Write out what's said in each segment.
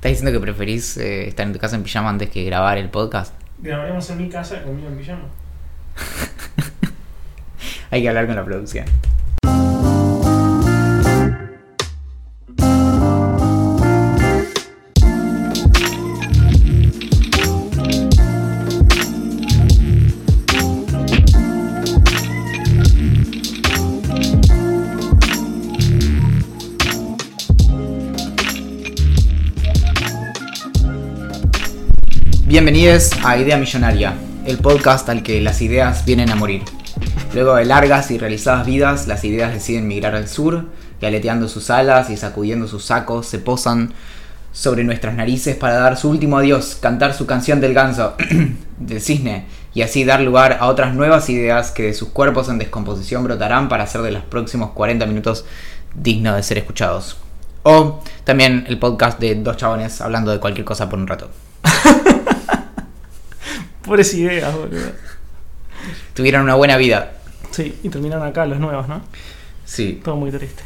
¿Estás diciendo que preferís eh, estar en tu casa en pijama antes que grabar el podcast? Grabaremos en mi casa conmigo en pijama. Hay que hablar con la producción. Bienvenidos a Idea Millonaria, el podcast al que las ideas vienen a morir. Luego de largas y realizadas vidas, las ideas deciden migrar al sur y aleteando sus alas y sacudiendo sus sacos, se posan sobre nuestras narices para dar su último adiós, cantar su canción del ganso, del cisne, y así dar lugar a otras nuevas ideas que de sus cuerpos en descomposición brotarán para hacer de los próximos 40 minutos dignos de ser escuchados. O también el podcast de dos chabones hablando de cualquier cosa por un rato. Pobres ideas, boludo. Tuvieron una buena vida. Sí, y terminan acá los nuevos, ¿no? Sí. Todo muy triste.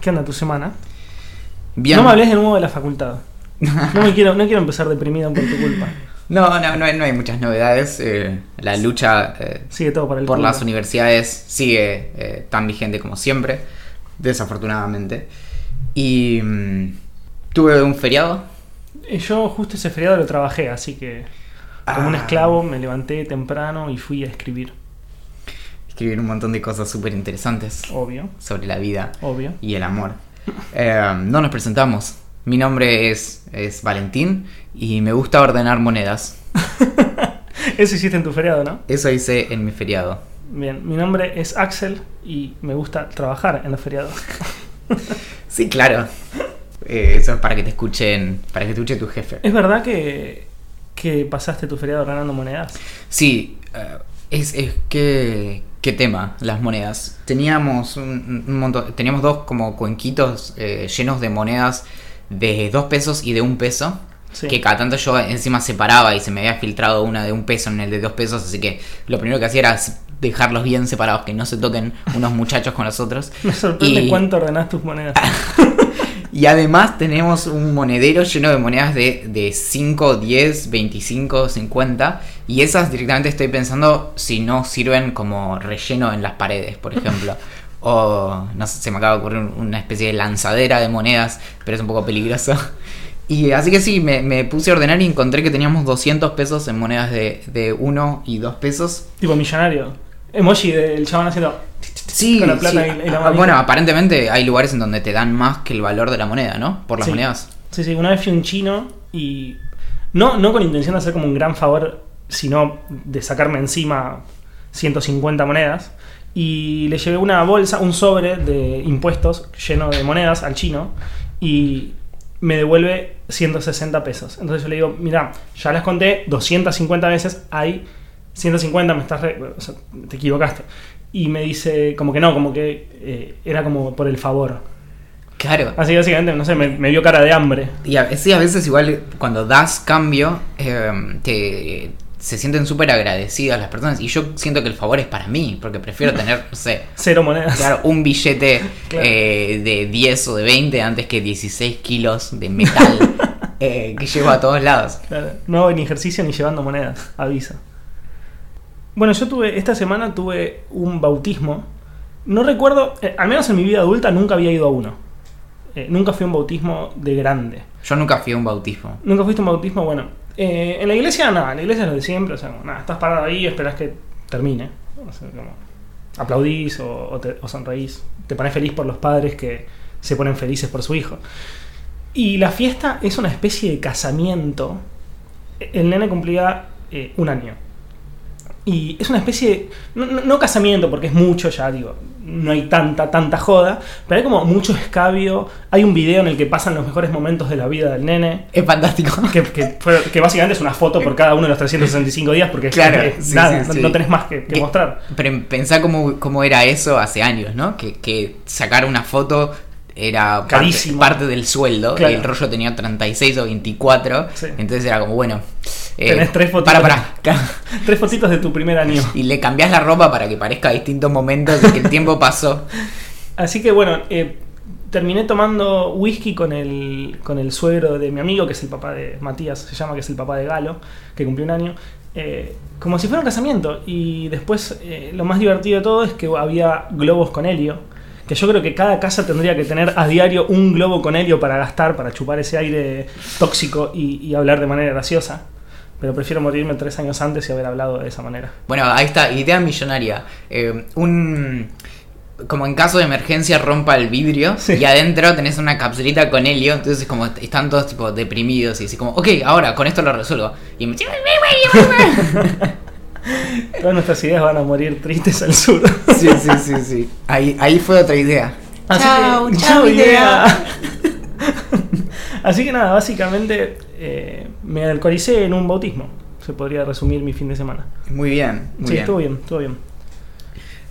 ¿Qué anda tu semana? Bien. No me hables de nuevo de la facultad. No, me quiero, no quiero empezar deprimido por tu culpa. No, no, no, hay- no hay muchas novedades. eh, la lucha eh, Sigue todo para el por culo. las universidades sigue eh, tan vigente como siempre, desafortunadamente. Y mm, tuve un feriado. Yo justo ese feriado lo trabajé, así que como un Ah. esclavo me levanté temprano y fui a escribir. Escribir un montón de cosas súper interesantes Obvio, sobre la vida obvio. y el amor. Eh, no nos presentamos. Mi nombre es, es Valentín y me gusta ordenar monedas. Eso hiciste en tu feriado, ¿no? Eso hice en mi feriado. Bien, mi nombre es Axel y me gusta trabajar en los feriados. Sí, claro. Eh, eso es para que te escuchen, para que te escuche tu jefe. ¿Es verdad que, que pasaste tu feriado ganando monedas? Sí, eh, es, es que qué tema, las monedas. Teníamos un, un montón, teníamos dos como cuenquitos eh, llenos de monedas de dos pesos y de un peso. Sí. Que cada tanto yo encima separaba y se me había filtrado una de un peso en el de dos pesos, así que lo primero que hacía era dejarlos bien separados, que no se toquen unos muchachos con los otros. Me sorprende Y- cuánto ordenás tus monedas. Y además tenemos un monedero lleno de monedas de, de 5, 10, 25, 50. Y esas directamente estoy pensando si no sirven como relleno en las paredes, por ejemplo. o no sé, se me acaba de ocurrir una especie de lanzadera de monedas, pero es un poco peligroso. Y así que sí, me, me puse a ordenar y encontré que teníamos 200 pesos en monedas de, de 1 y 2 pesos. tipo millonario. Emoji del chabón haciendo. Sí, Con la plata sí. y- la Ah, bueno, aparentemente hay lugares en donde te dan más que el valor de la moneda, ¿no? Por las Sí. monedas. Sí, sí, una vez fui a un chino y. No, no con intención de hacer como un gran favor, sino de sacarme encima 150 monedas. Y le llevé una bolsa, un sobre de impuestos lleno de monedas al chino y me devuelve 160 pesos. Entonces yo le digo, mira, ya las conté 250 veces, hay 150, me estás re- o sea, te equivocaste. Y me dice, como que no, como que eh, era como por el favor. Claro. Así básicamente, no sé, me, me vio cara de hambre. Y a, sí, a veces igual cuando das cambio, eh, te, se sienten súper agradecidas las personas. Y yo siento que el favor es para mí, porque prefiero tener, no sé, Cero monedas. claro, un billete Claro. eh, de 10 o de 20 antes que 16 kilos de metal eh, que llevo a todos lados. Claro, No hago ni ejercicio ni llevando monedas, avisa. Bueno, yo tuve, esta semana tuve un bautismo. No recuerdo, eh, al menos en mi vida adulta nunca había ido a uno. Eh, nunca fui a un bautismo de grande. Yo nunca fui a un bautismo. Nunca fuiste a un bautismo, bueno. eh, en la iglesia nada, en la iglesia es lo de siempre, o sea, nada, estás parado ahí y esperás que termine. O sea, como, aplaudís o, o te- o sonreís. Te pones feliz por los padres que se ponen felices por su hijo. Y la fiesta es una especie de casamiento. El nene cumplía eh, un año. Y es una especie de. No, no- no casamiento, porque es mucho ya, digo. No hay tanta, tanta joda. Pero hay como mucho escabio. Hay un video en el que pasan los mejores momentos de la vida del nene. Es fantástico. Que, que fue- que básicamente es una foto por cada uno de los 365 días, porque Claro, es sí, nada, sí, no- sí. no tenés más que, mostrar. Pero pensá cómo, cómo era eso hace años, ¿no? Que, que sacar una foto era parte, Carísimo. parte del sueldo. Claro. Y el rollo tenía 36 o 24. Sí. Entonces era como, bueno. Eh, Tenés tres fotitos. Para, para. Tres fotitos de tu primer año. Y le cambiás la ropa para que parezca a distintos momentos de que el tiempo pasó. Así que bueno, eh, terminé tomando whisky con el, con el suegro de mi amigo, que es el papá de Matías, se llama, que es el papá de Galo, que cumplió un año. eh, como si fuera un casamiento. Y después eh, lo más divertido de todo es que había globos con helio. Que yo creo que cada casa tendría que tener a diario un globo con helio para gastar, para chupar ese aire tóxico y, y hablar de manera graciosa. Pero prefiero morirme tres años antes y haber hablado de esa manera. Bueno, ahí está, idea millonaria. Eh, un. Como en caso de emergencia rompa el vidrio Sí. y adentro tenés una capsulita con helio, entonces como están todos tipo deprimidos y así como, ok, ahora con esto lo resuelvo. Y me... Todas nuestras ideas van a morir tristes al sur. Sí, sí, sí, sí. Ahí, ahí fue otra idea. Así Chao, que, chao, idea. Así que nada, básicamente eh, me alcoholicé en un bautismo. Se podría resumir mi fin de semana. Muy bien, muy sí, bien. estuvo bien, estuvo bien.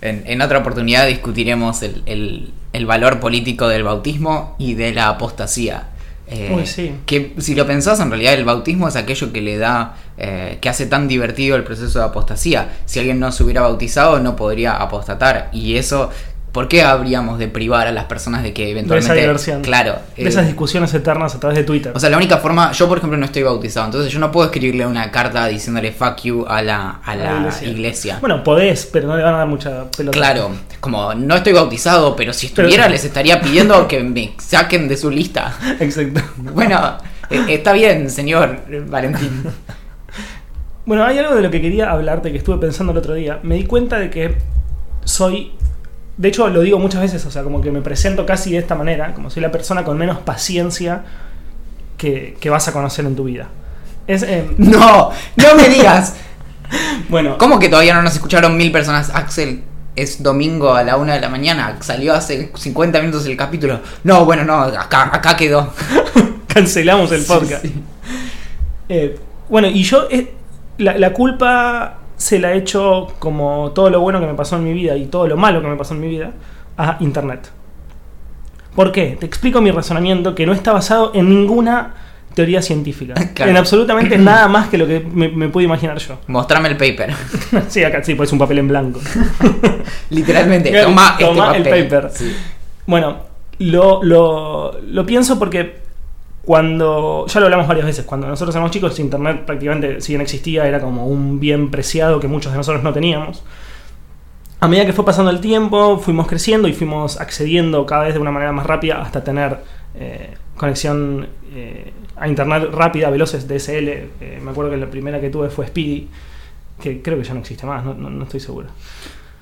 En, en otra oportunidad discutiremos el, el- el valor político del bautismo y de la apostasía. Eh, Uy, sí. Que si lo pensás, en realidad el bautismo es aquello que le da, eh, que hace tan divertido el proceso de apostasía. Si alguien no se hubiera bautizado, no podría apostatar. Y eso, ¿por qué habríamos de privar a las personas de que eventualmente. diversión. Claro. De eh, esas discusiones eternas a través de Twitter. o sea, la única forma, yo por ejemplo no estoy bautizado, entonces yo no puedo escribirle una carta diciéndole fuck you a la, a la iglesia. iglesia. bueno, podés, pero no le van a dar mucha pelota. Claro, como no estoy bautizado, pero si estuviera Pero- les estaría pidiendo que me saquen de su lista. Exacto. Bueno, eh, está bien, señor Valentín. Bueno, hay algo de lo que quería hablarte que estuve pensando el otro día. Me di cuenta de que soy. De hecho, lo digo muchas veces, o sea, como que me presento casi de esta manera, como soy la persona con menos paciencia que, que vas a conocer en tu vida. Es, eh, No, no me digas. bueno, ¿Cómo que todavía no nos escucharon mil personas? Axel, es domingo a la una de la mañana, salió hace 50 minutos el capítulo. No, bueno, no, acá, acá quedó. cancelamos el podcast. Sí, sí. Eh, bueno, y yo eh, la, la culpa se la he hecho como todo lo bueno que me pasó en mi vida y todo lo malo que me pasó en mi vida a Internet. ¿Por qué? Te explico mi razonamiento que no está basado en ninguna teoría científica. Claro. En absolutamente nada más que lo que me, me pude imaginar yo. Mostrame el paper. sí, acá sí, pues un papel en blanco. Literalmente, Bien, toma, toma este el paper. Sí. Bueno, lo, lo, lo pienso porque cuando, ya lo hablamos varias veces, cuando nosotros éramos chicos, Internet prácticamente, si bien existía, era como un bien preciado que muchos de nosotros no teníamos. A medida que fue pasando el tiempo, fuimos creciendo y fuimos accediendo cada vez de una manera más rápida hasta tener eh, conexión eh, a Internet rápida, veloces, DSL. Eh, me acuerdo que la primera que tuve fue Speedy, que creo que ya no existe más, no, no- no estoy seguro.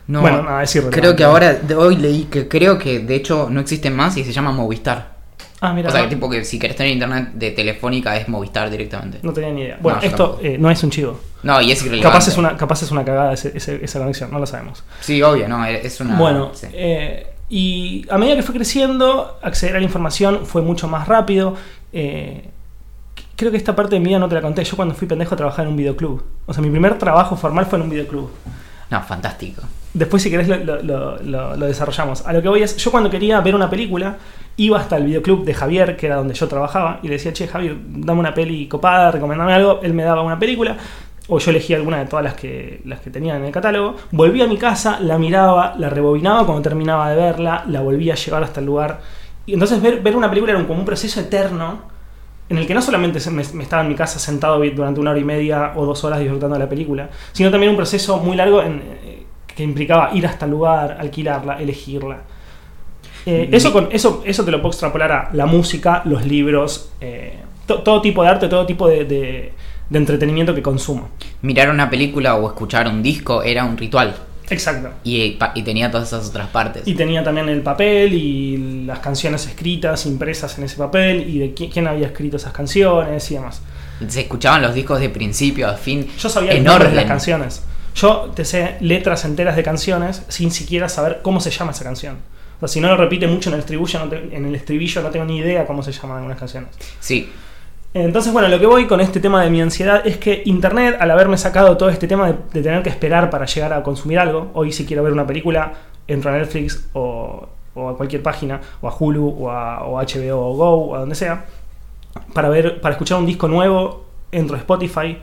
No, Bueno, nada, es creo que ahora, de hoy leí que creo que de hecho no existe más y se llama Movistar. Ah, mira, o sea, no- tipo que si querés tener internet de telefónica es Movistar directamente. No tenía ni idea. Bueno, No, esto eh, no es un chivo. No, y es irrelevante. Capaz es, una, capaz es una cagada ese- ese- esa conexión, no lo sabemos. Sí, obvio, no, es una... bueno, sí. eh, y a medida que fue creciendo, acceder a la información fue mucho más rápido. eh, creo que esta parte de vida no te la conté. Yo cuando fui pendejo a trabajar en un videoclub. O sea, mi primer trabajo formal fue en un videoclub. No, fantástico. Después, si querés, lo, desarrollamos. A lo que voy es, yo cuando quería ver una película, iba hasta el videoclub de Javier, que era donde yo trabajaba, y le decía, che, Javier, dame una peli copada, recomendame algo. Él me daba una película, o yo elegía alguna de todas las que, las que tenía en el catálogo. Volvía a mi casa, la miraba, la rebobinaba cuando terminaba de verla, la volvía a llevar hasta el lugar. Y entonces ver, ver una película era como un proceso eterno en el que no solamente me, estaba en mi casa sentado durante una hora y media o dos horas disfrutando de la película, sino también un proceso muy largo en, que implicaba ir hasta el lugar, alquilarla, elegirla. Eh, Mi- eso, con, eso, eso te lo puedo extrapolar a la música, los libros, eh, to- todo tipo de arte, todo tipo de, de- de entretenimiento que consumo. Mirar una película o escuchar un disco era un ritual. Exacto. Y, pa- y tenía todas esas otras partes. Y tenía también el papel y las canciones escritas, impresas en ese papel, y de qui- quién había escrito esas canciones y demás. Se escuchaban los discos de principio a fin. Yo sabía en de las orden. canciones. Yo te sé letras enteras de canciones sin siquiera saber cómo se llama esa canción. O sea, si no lo repite mucho en el estribillo, no, te- en el estribillo no tengo ni idea cómo se llaman algunas canciones. Sí, Entonces, bueno, lo que voy con este tema de mi ansiedad es que Internet, al haberme sacado todo este tema de, de tener que esperar para llegar a consumir algo, hoy si quiero ver una película, entro a Netflix o, o a cualquier página, o a Hulu, o a, o a HBO o Go, o a donde sea, para ver, para escuchar un disco nuevo, entro a Spotify.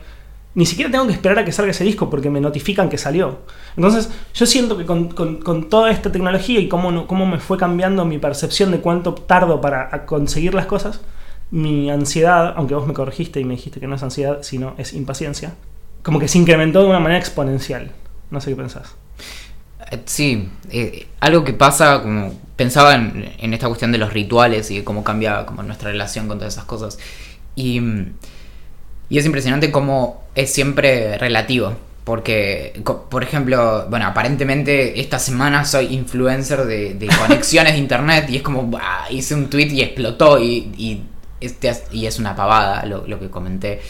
Ni siquiera tengo que esperar a que salga ese disco porque me notifican que salió. Entonces, yo siento que con, con- toda esta tecnología y cómo, cómo me fue cambiando mi percepción de cuánto tardo para conseguir las cosas, mi ansiedad, aunque vos me corregiste y me dijiste que no es ansiedad, sino es impaciencia, como que se incrementó de una manera exponencial. No sé qué pensás. Eh, Sí, eh, algo que pasa, como pensaba en, en esta cuestión de los rituales y de cómo cambia como nuestra relación con todas esas cosas. Y, mm, y es impresionante cómo es siempre relativo. Porque, por ejemplo, bueno, aparentemente esta semana soy influencer de, de conexiones de internet y es como, bah, hice un tweet y explotó y, y, este, y es una pavada lo, lo que comenté.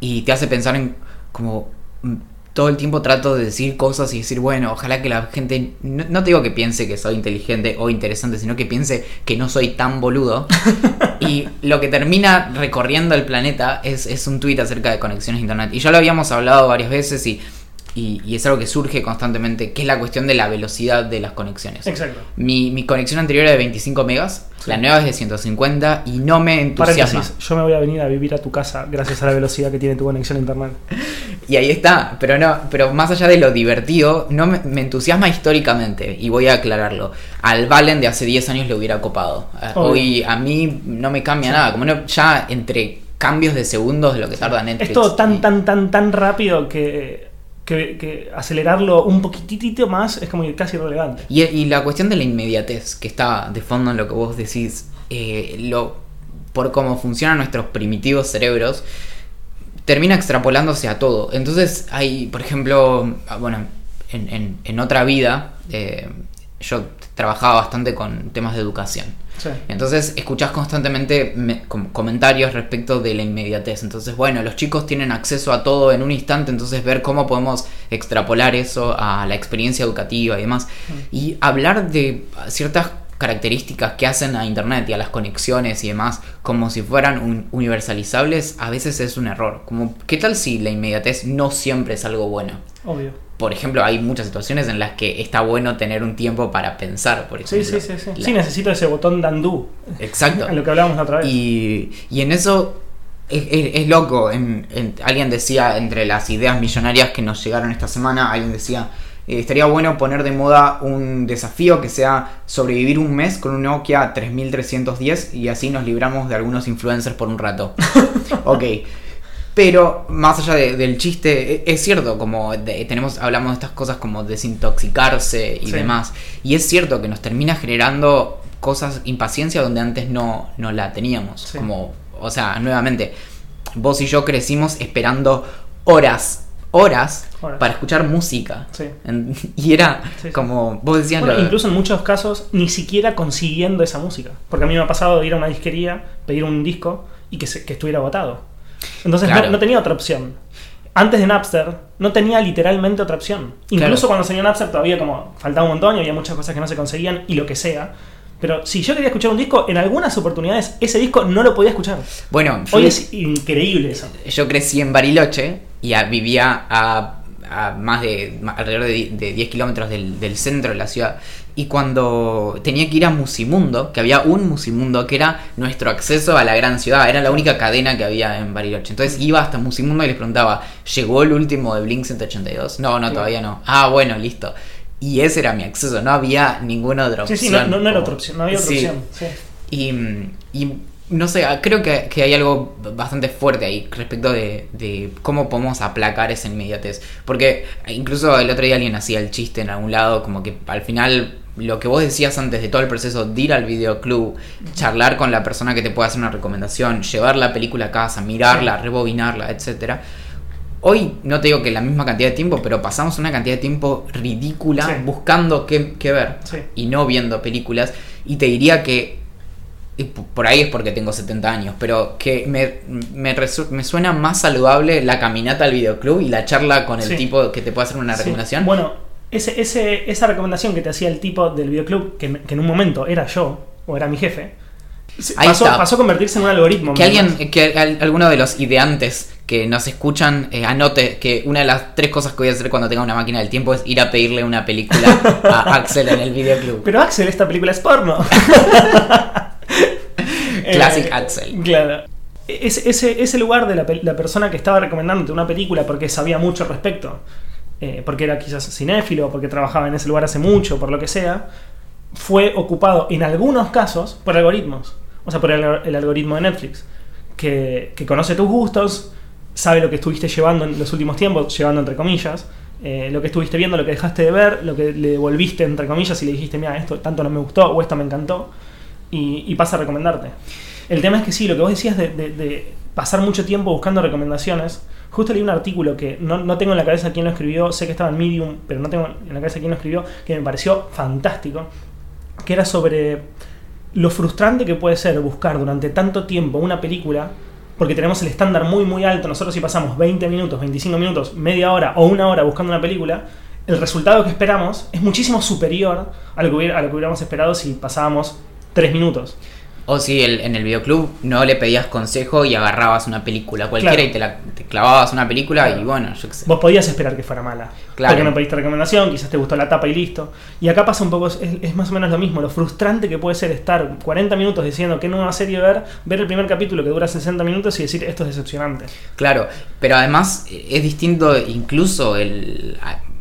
Y te hace pensar en como mm, todo el tiempo trato de decir cosas y decir, bueno, ojalá que la gente, no, no te digo que piense que soy inteligente o interesante, sino que piense que no soy tan boludo. y lo que termina recorriendo el planeta es, es un tweet acerca de conexiones a internet. Y ya lo habíamos hablado varias veces y, y, y es algo que surge constantemente, que es la cuestión de la velocidad de las conexiones. Exacto. Mi, mi conexión anterior era de 25 megas, Sí. la nueva es de 150 y no me entusiasma. Paréntesis, yo me voy a venir a vivir a tu casa gracias a la velocidad que tiene tu conexión a internet. Y ahí está, pero no, pero más allá de lo divertido, no me, me entusiasma históricamente, y voy a aclararlo. Al Valen de hace 10 años le hubiera copado. Eh, Obvio. Hoy a mí no me cambia nada, como no, ya entre cambios de segundos de lo que tarda Netflix. Es todo tan, tan, tan, tan rápido que, que, acelerarlo un poquitito más es como casi irrelevante. Y, y la cuestión de la inmediatez, que está de fondo en lo que vos decís, eh, lo, por cómo funcionan nuestros primitivos cerebros, termina extrapolándose a todo. Entonces hay, por ejemplo, ah, bueno, en, en- en otra vida, eh, yo trabajaba bastante con temas de educación. Sí. Entonces escuchás constantemente me- com- comentarios respecto de la inmediatez. Entonces, bueno, los chicos tienen acceso a todo en un instante, entonces ver cómo podemos extrapolar eso a la experiencia educativa y demás. Y hablar de ciertas características que hacen a Internet y a las conexiones y demás como si fueran un- universalizables, a veces es un error. Como, ¿qué tal si la inmediatez no siempre es algo bueno? Obvio. Por ejemplo, hay muchas situaciones en las que está bueno tener un tiempo para pensar, por Sí, ejemplo. sí, sí. Sí, La- Sí, necesito ese botón de undo. Exacto. A lo que hablábamos la otra vez. Y, y en eso es, es- es loco. En- en- alguien decía, entre las ideas millonarias que nos llegaron esta semana, alguien decía, eh, estaría bueno poner de moda un desafío que sea sobrevivir un mes con un Nokia 3310 y así nos libramos de algunos influencers por un rato. ok. Pero más allá de- del chiste, e- es cierto, como de- tenemos, hablamos de estas cosas como desintoxicarse y Sí. demás. Y es cierto que nos termina generando cosas, impaciencia donde antes no, no la teníamos. Sí. Como, o sea, nuevamente, vos y yo crecimos esperando horas, horas, Horas. para escuchar música. Sí. En- y era Sí, sí. como, vos decías, Bueno, incluso en muchos casos ni siquiera consiguiendo esa música. Porque a mí me ha pasado de ir a una disquería, pedir un disco y que, se- que estuviera agotado. Entonces Claro. no, no tenía otra opción. Antes de Napster no tenía literalmente otra opción. Incluso Claro. cuando salió Napster todavía como faltaba un montón y había muchas cosas que no se conseguían y lo que sea. Pero si yo quería escuchar un disco, en algunas oportunidades ese disco no lo podía escuchar. bueno, Hoy es increíble eso. yo crecí en Bariloche y a- vivía a, a más de alrededor de, di- de 10 kilómetros del, del centro de la ciudad. Y cuando tenía que ir a Musimundo, que había un Musimundo que era nuestro acceso a la gran ciudad, era la única cadena que había en Bariloche. Entonces iba hasta Musimundo y les preguntaba, ¿llegó el último de Blink 182? No, no, Sí. todavía no. Ah, bueno, listo. Y ese era mi acceso, no había ninguna otra Sí, opción. sí, no, no- no era otra opción, no había otra Sí. opción. Sí. Y, y no sé, creo que, que hay algo bastante fuerte ahí respecto de, de cómo podemos aplacar esa inmediatez. Porque incluso el otro día alguien hacía el chiste en algún lado, como que al final lo que vos decías antes de todo el proceso de ir al videoclub, charlar con la persona que te puede hacer una recomendación, llevar la película a casa, mirarla, rebobinarla, etcétera. Hoy no te digo que la misma cantidad de tiempo, pero pasamos una cantidad de tiempo ridícula Sí. buscando qué, qué ver Sí. y no viendo películas. Y te diría que, y por ahí es porque tengo 70 años, pero que me, me, suena más saludable la caminata al videoclub y la charla con el Sí. tipo que te puede hacer una Sí. recomendación. Bueno, ese, ese, esa recomendación que te hacía el tipo del videoclub, que, que en un momento era yo, o era mi jefe, pasó, pasó a convertirse en un algoritmo. que ¿me alguien, que al- alguno de los ideantes que nos escuchan eh, anote que una de las tres cosas que voy a hacer cuando tenga una máquina del tiempo es ir a pedirle una película a Axel en el videoclub. Pero Axel, esta película es porno. Classic Axel. Claro. ese, lugar de la, pe- la persona que estaba recomendándote una película porque sabía mucho al respecto, eh, porque era quizás cinéfilo, porque trabajaba en ese lugar hace mucho, por lo que sea, fue ocupado en algunos casos por algoritmos. O sea, por el, algoritmo de Netflix, que, que conoce tus gustos, sabe lo que estuviste llevando en los últimos tiempos, llevando entre comillas, eh, lo que estuviste viendo, lo que dejaste de ver, lo que le devolviste entre comillas y le dijiste, mira, esto tanto no me gustó o esto me encantó, y, y pasa a recomendarte. El tema es que sí, lo que vos decías de, pasar mucho tiempo buscando recomendaciones. Justo leí un artículo que no, no tengo en la cabeza quién lo escribió, sé que estaba en Medium, pero no tengo en la cabeza quién lo escribió, que me pareció fantástico, que era sobre lo frustrante que puede ser buscar durante tanto tiempo una película, porque tenemos el estándar muy muy alto, nosotros si pasamos 20 minutos, 25 minutos, media hora o una hora buscando una película, el resultado que esperamos es muchísimo superior a lo que, a lo que hubiéramos esperado si pasábamos 3 minutos. O si el- en el videoclub no le pedías consejo y agarrabas una película cualquiera Claro. y te, la, te clavabas una película Claro. y bueno, yo qué sé. Vos podías esperar que fuera mala. Claro. Porque no pediste recomendación, quizás te gustó la tapa y listo. Y acá pasa un poco, es, es más o menos lo mismo, lo frustrante que puede ser estar 40 minutos diciendo qué nueva serie ver, ver el primer capítulo que dura 60 minutos y decir esto es decepcionante. Claro, pero además eh, es distinto incluso el...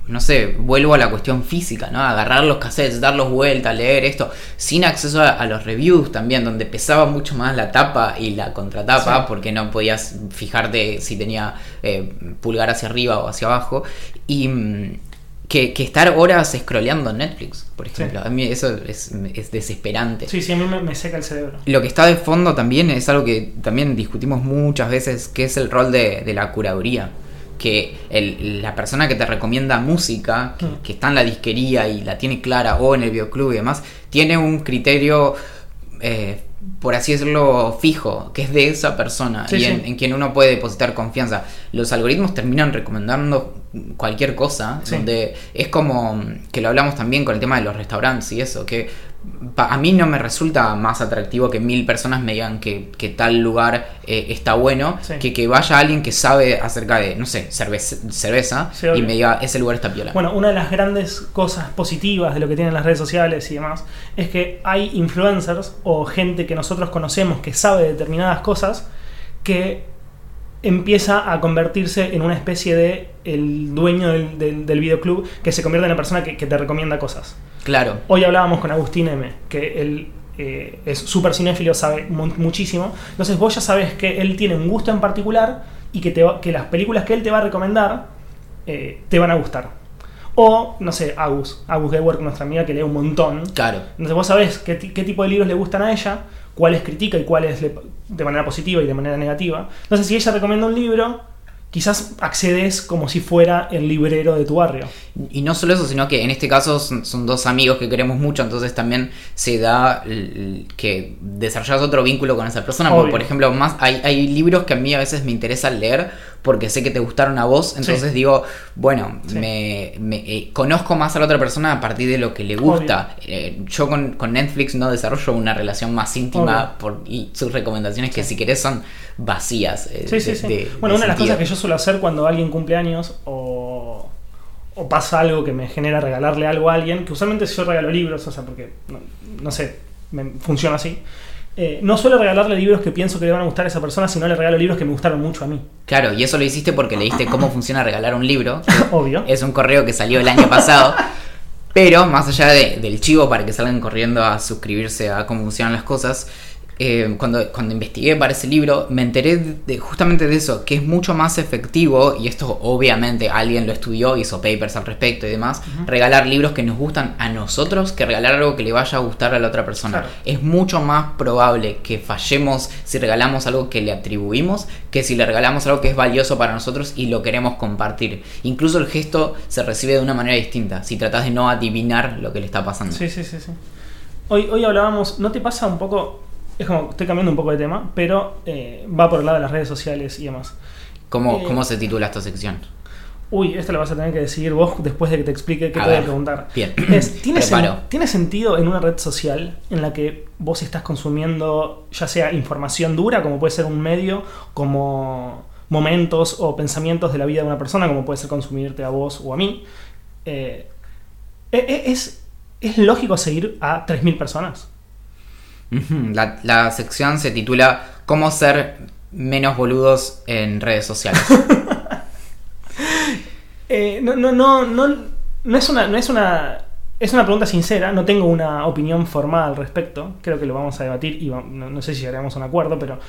No sé, vuelvo a la cuestión física, ¿no? Agarrar los cassettes, darlos vuelta, leer esto, sin acceso a, a los reviews también, donde pesaba mucho más la tapa y la contratapa, Sí. porque no podías fijarte si tenía eh, pulgar hacia arriba o hacia abajo. Y mm, que, que estar horas scrolleando en Netflix, por ejemplo. A mí eso es, es desesperante. Sí, sí, a mí me, me seca el cerebro. Lo que está de fondo también es algo que también discutimos muchas veces, que es el rol de, de la curaduría. Que el- la persona que te recomienda música, que, Mm. que está en la disquería y la tiene clara, o en el videoclub y demás, tiene un criterio, eh, por así decirlo, fijo, que es de esa persona Sí, y sí. En, en quien uno puede depositar confianza. Los algoritmos terminan recomendando cualquier cosa, Sí. donde es como que lo hablamos también con el tema de los restaurantes y eso, que a mí no me resulta más atractivo que mil personas me digan que, que tal lugar eh, está bueno, Sí. que que vaya alguien que sabe acerca de, no sé, cerveza, cerveza Sí, y me diga, ese lugar está piola. Bueno, una de las grandes cosas positivas de lo que tienen las redes sociales y demás es que hay influencers o gente que nosotros conocemos que sabe determinadas cosas que empieza a convertirse en una especie de el dueño del, del- del videoclub que se convierte en la persona que, que te recomienda cosas. Claro, Hoy hablábamos con Agustín M, que él eh, es súper cinéfilo, sabe mu- muchísimo. Entonces vos ya sabes que él tiene un gusto en particular y que, te va- que las películas que él te va a recomendar eh, te van a gustar. O, no sé, Agus, Agus Gewerk, nuestra amiga que lee un montón. claro. Entonces vos sabés qué, qué tipo de libros le gustan a ella, cuáles critica y cuáles le- de manera positiva y de manera negativa. Entonces si ella recomienda un libro, quizás accedes como si fuera el librero de tu barrio. Y no solo eso, sino que en este caso son, son dos amigos que queremos mucho, entonces también se da que desarrollas otro vínculo con esa persona. Porque, por ejemplo, más hay, hay libros que a mí a veces me interesa leer porque sé que te gustaron a vos, entonces Sí. digo, bueno, Sí. me, me, eh, conozco más a la otra persona a partir de lo que le gusta. Eh, yo con, con Netflix no desarrollo una relación más íntima por, y sus recomendaciones que si querés son vacías. eh, Sí, sí, de- bueno, de una de las cosas que yo suelo hacer cuando alguien cumple años o, o pasa algo que me genera regalarle algo a alguien, que usualmente yo regalo libros, o sea, porque, no, no sé, me funciona así. Eh, no suelo regalarle libros que pienso que le van a gustar a esa persona, sino le regalo libros que me gustaron mucho a mí. Claro, y eso lo hiciste porque leíste cómo funciona regalar un libro. Obvio. Es un correo que salió el año pasado. Pero más allá de- del chivo para que salgan corriendo a suscribirse a cómo funcionan las cosas, eh, cuando, cuando investigué para ese libro me enteré de, justamente de eso, que es mucho más efectivo, y esto obviamente alguien lo estudió, hizo papers al respecto y demás, regalar libros que nos gustan a nosotros que regalar algo que le vaya a gustar a la otra persona. Claro. Es mucho más probable que fallemos si regalamos algo que le atribuimos que si le regalamos algo que es valioso para nosotros y lo queremos compartir. Incluso el gesto se recibe de una manera distinta si tratas de no adivinar lo que le está pasando. Sí, sí, sí, sí. Hoy, hoy hablábamos, ¿no te pasa un poco? Es como, estoy cambiando un poco de tema, pero eh, va por el lado de las redes sociales y demás. ¿Cómo, Eh, ¿Cómo se titula esta sección? Uy, esto lo vas a tener que decidir vos después de que te explique qué A te voy a preguntar. bien. Es, ¿tiene, sen-. ¿Tiene sentido en una red social en la que vos estás consumiendo ya sea información dura, como puede ser un medio, como momentos o pensamientos de la vida de una persona, como puede ser consumirte a vos o a mí? eh, ¿e- e- ¿es, ¿Es lógico seguir a 3.000 personas? La, sección se titula ¿Cómo ser menos boludos en redes sociales? Eh, no, no, no, no, no es una, no es una, es una pregunta sincera. No tengo una opinión formal al respecto. Creo que lo vamos a debatir y no, sé si llegaremos a un acuerdo, pero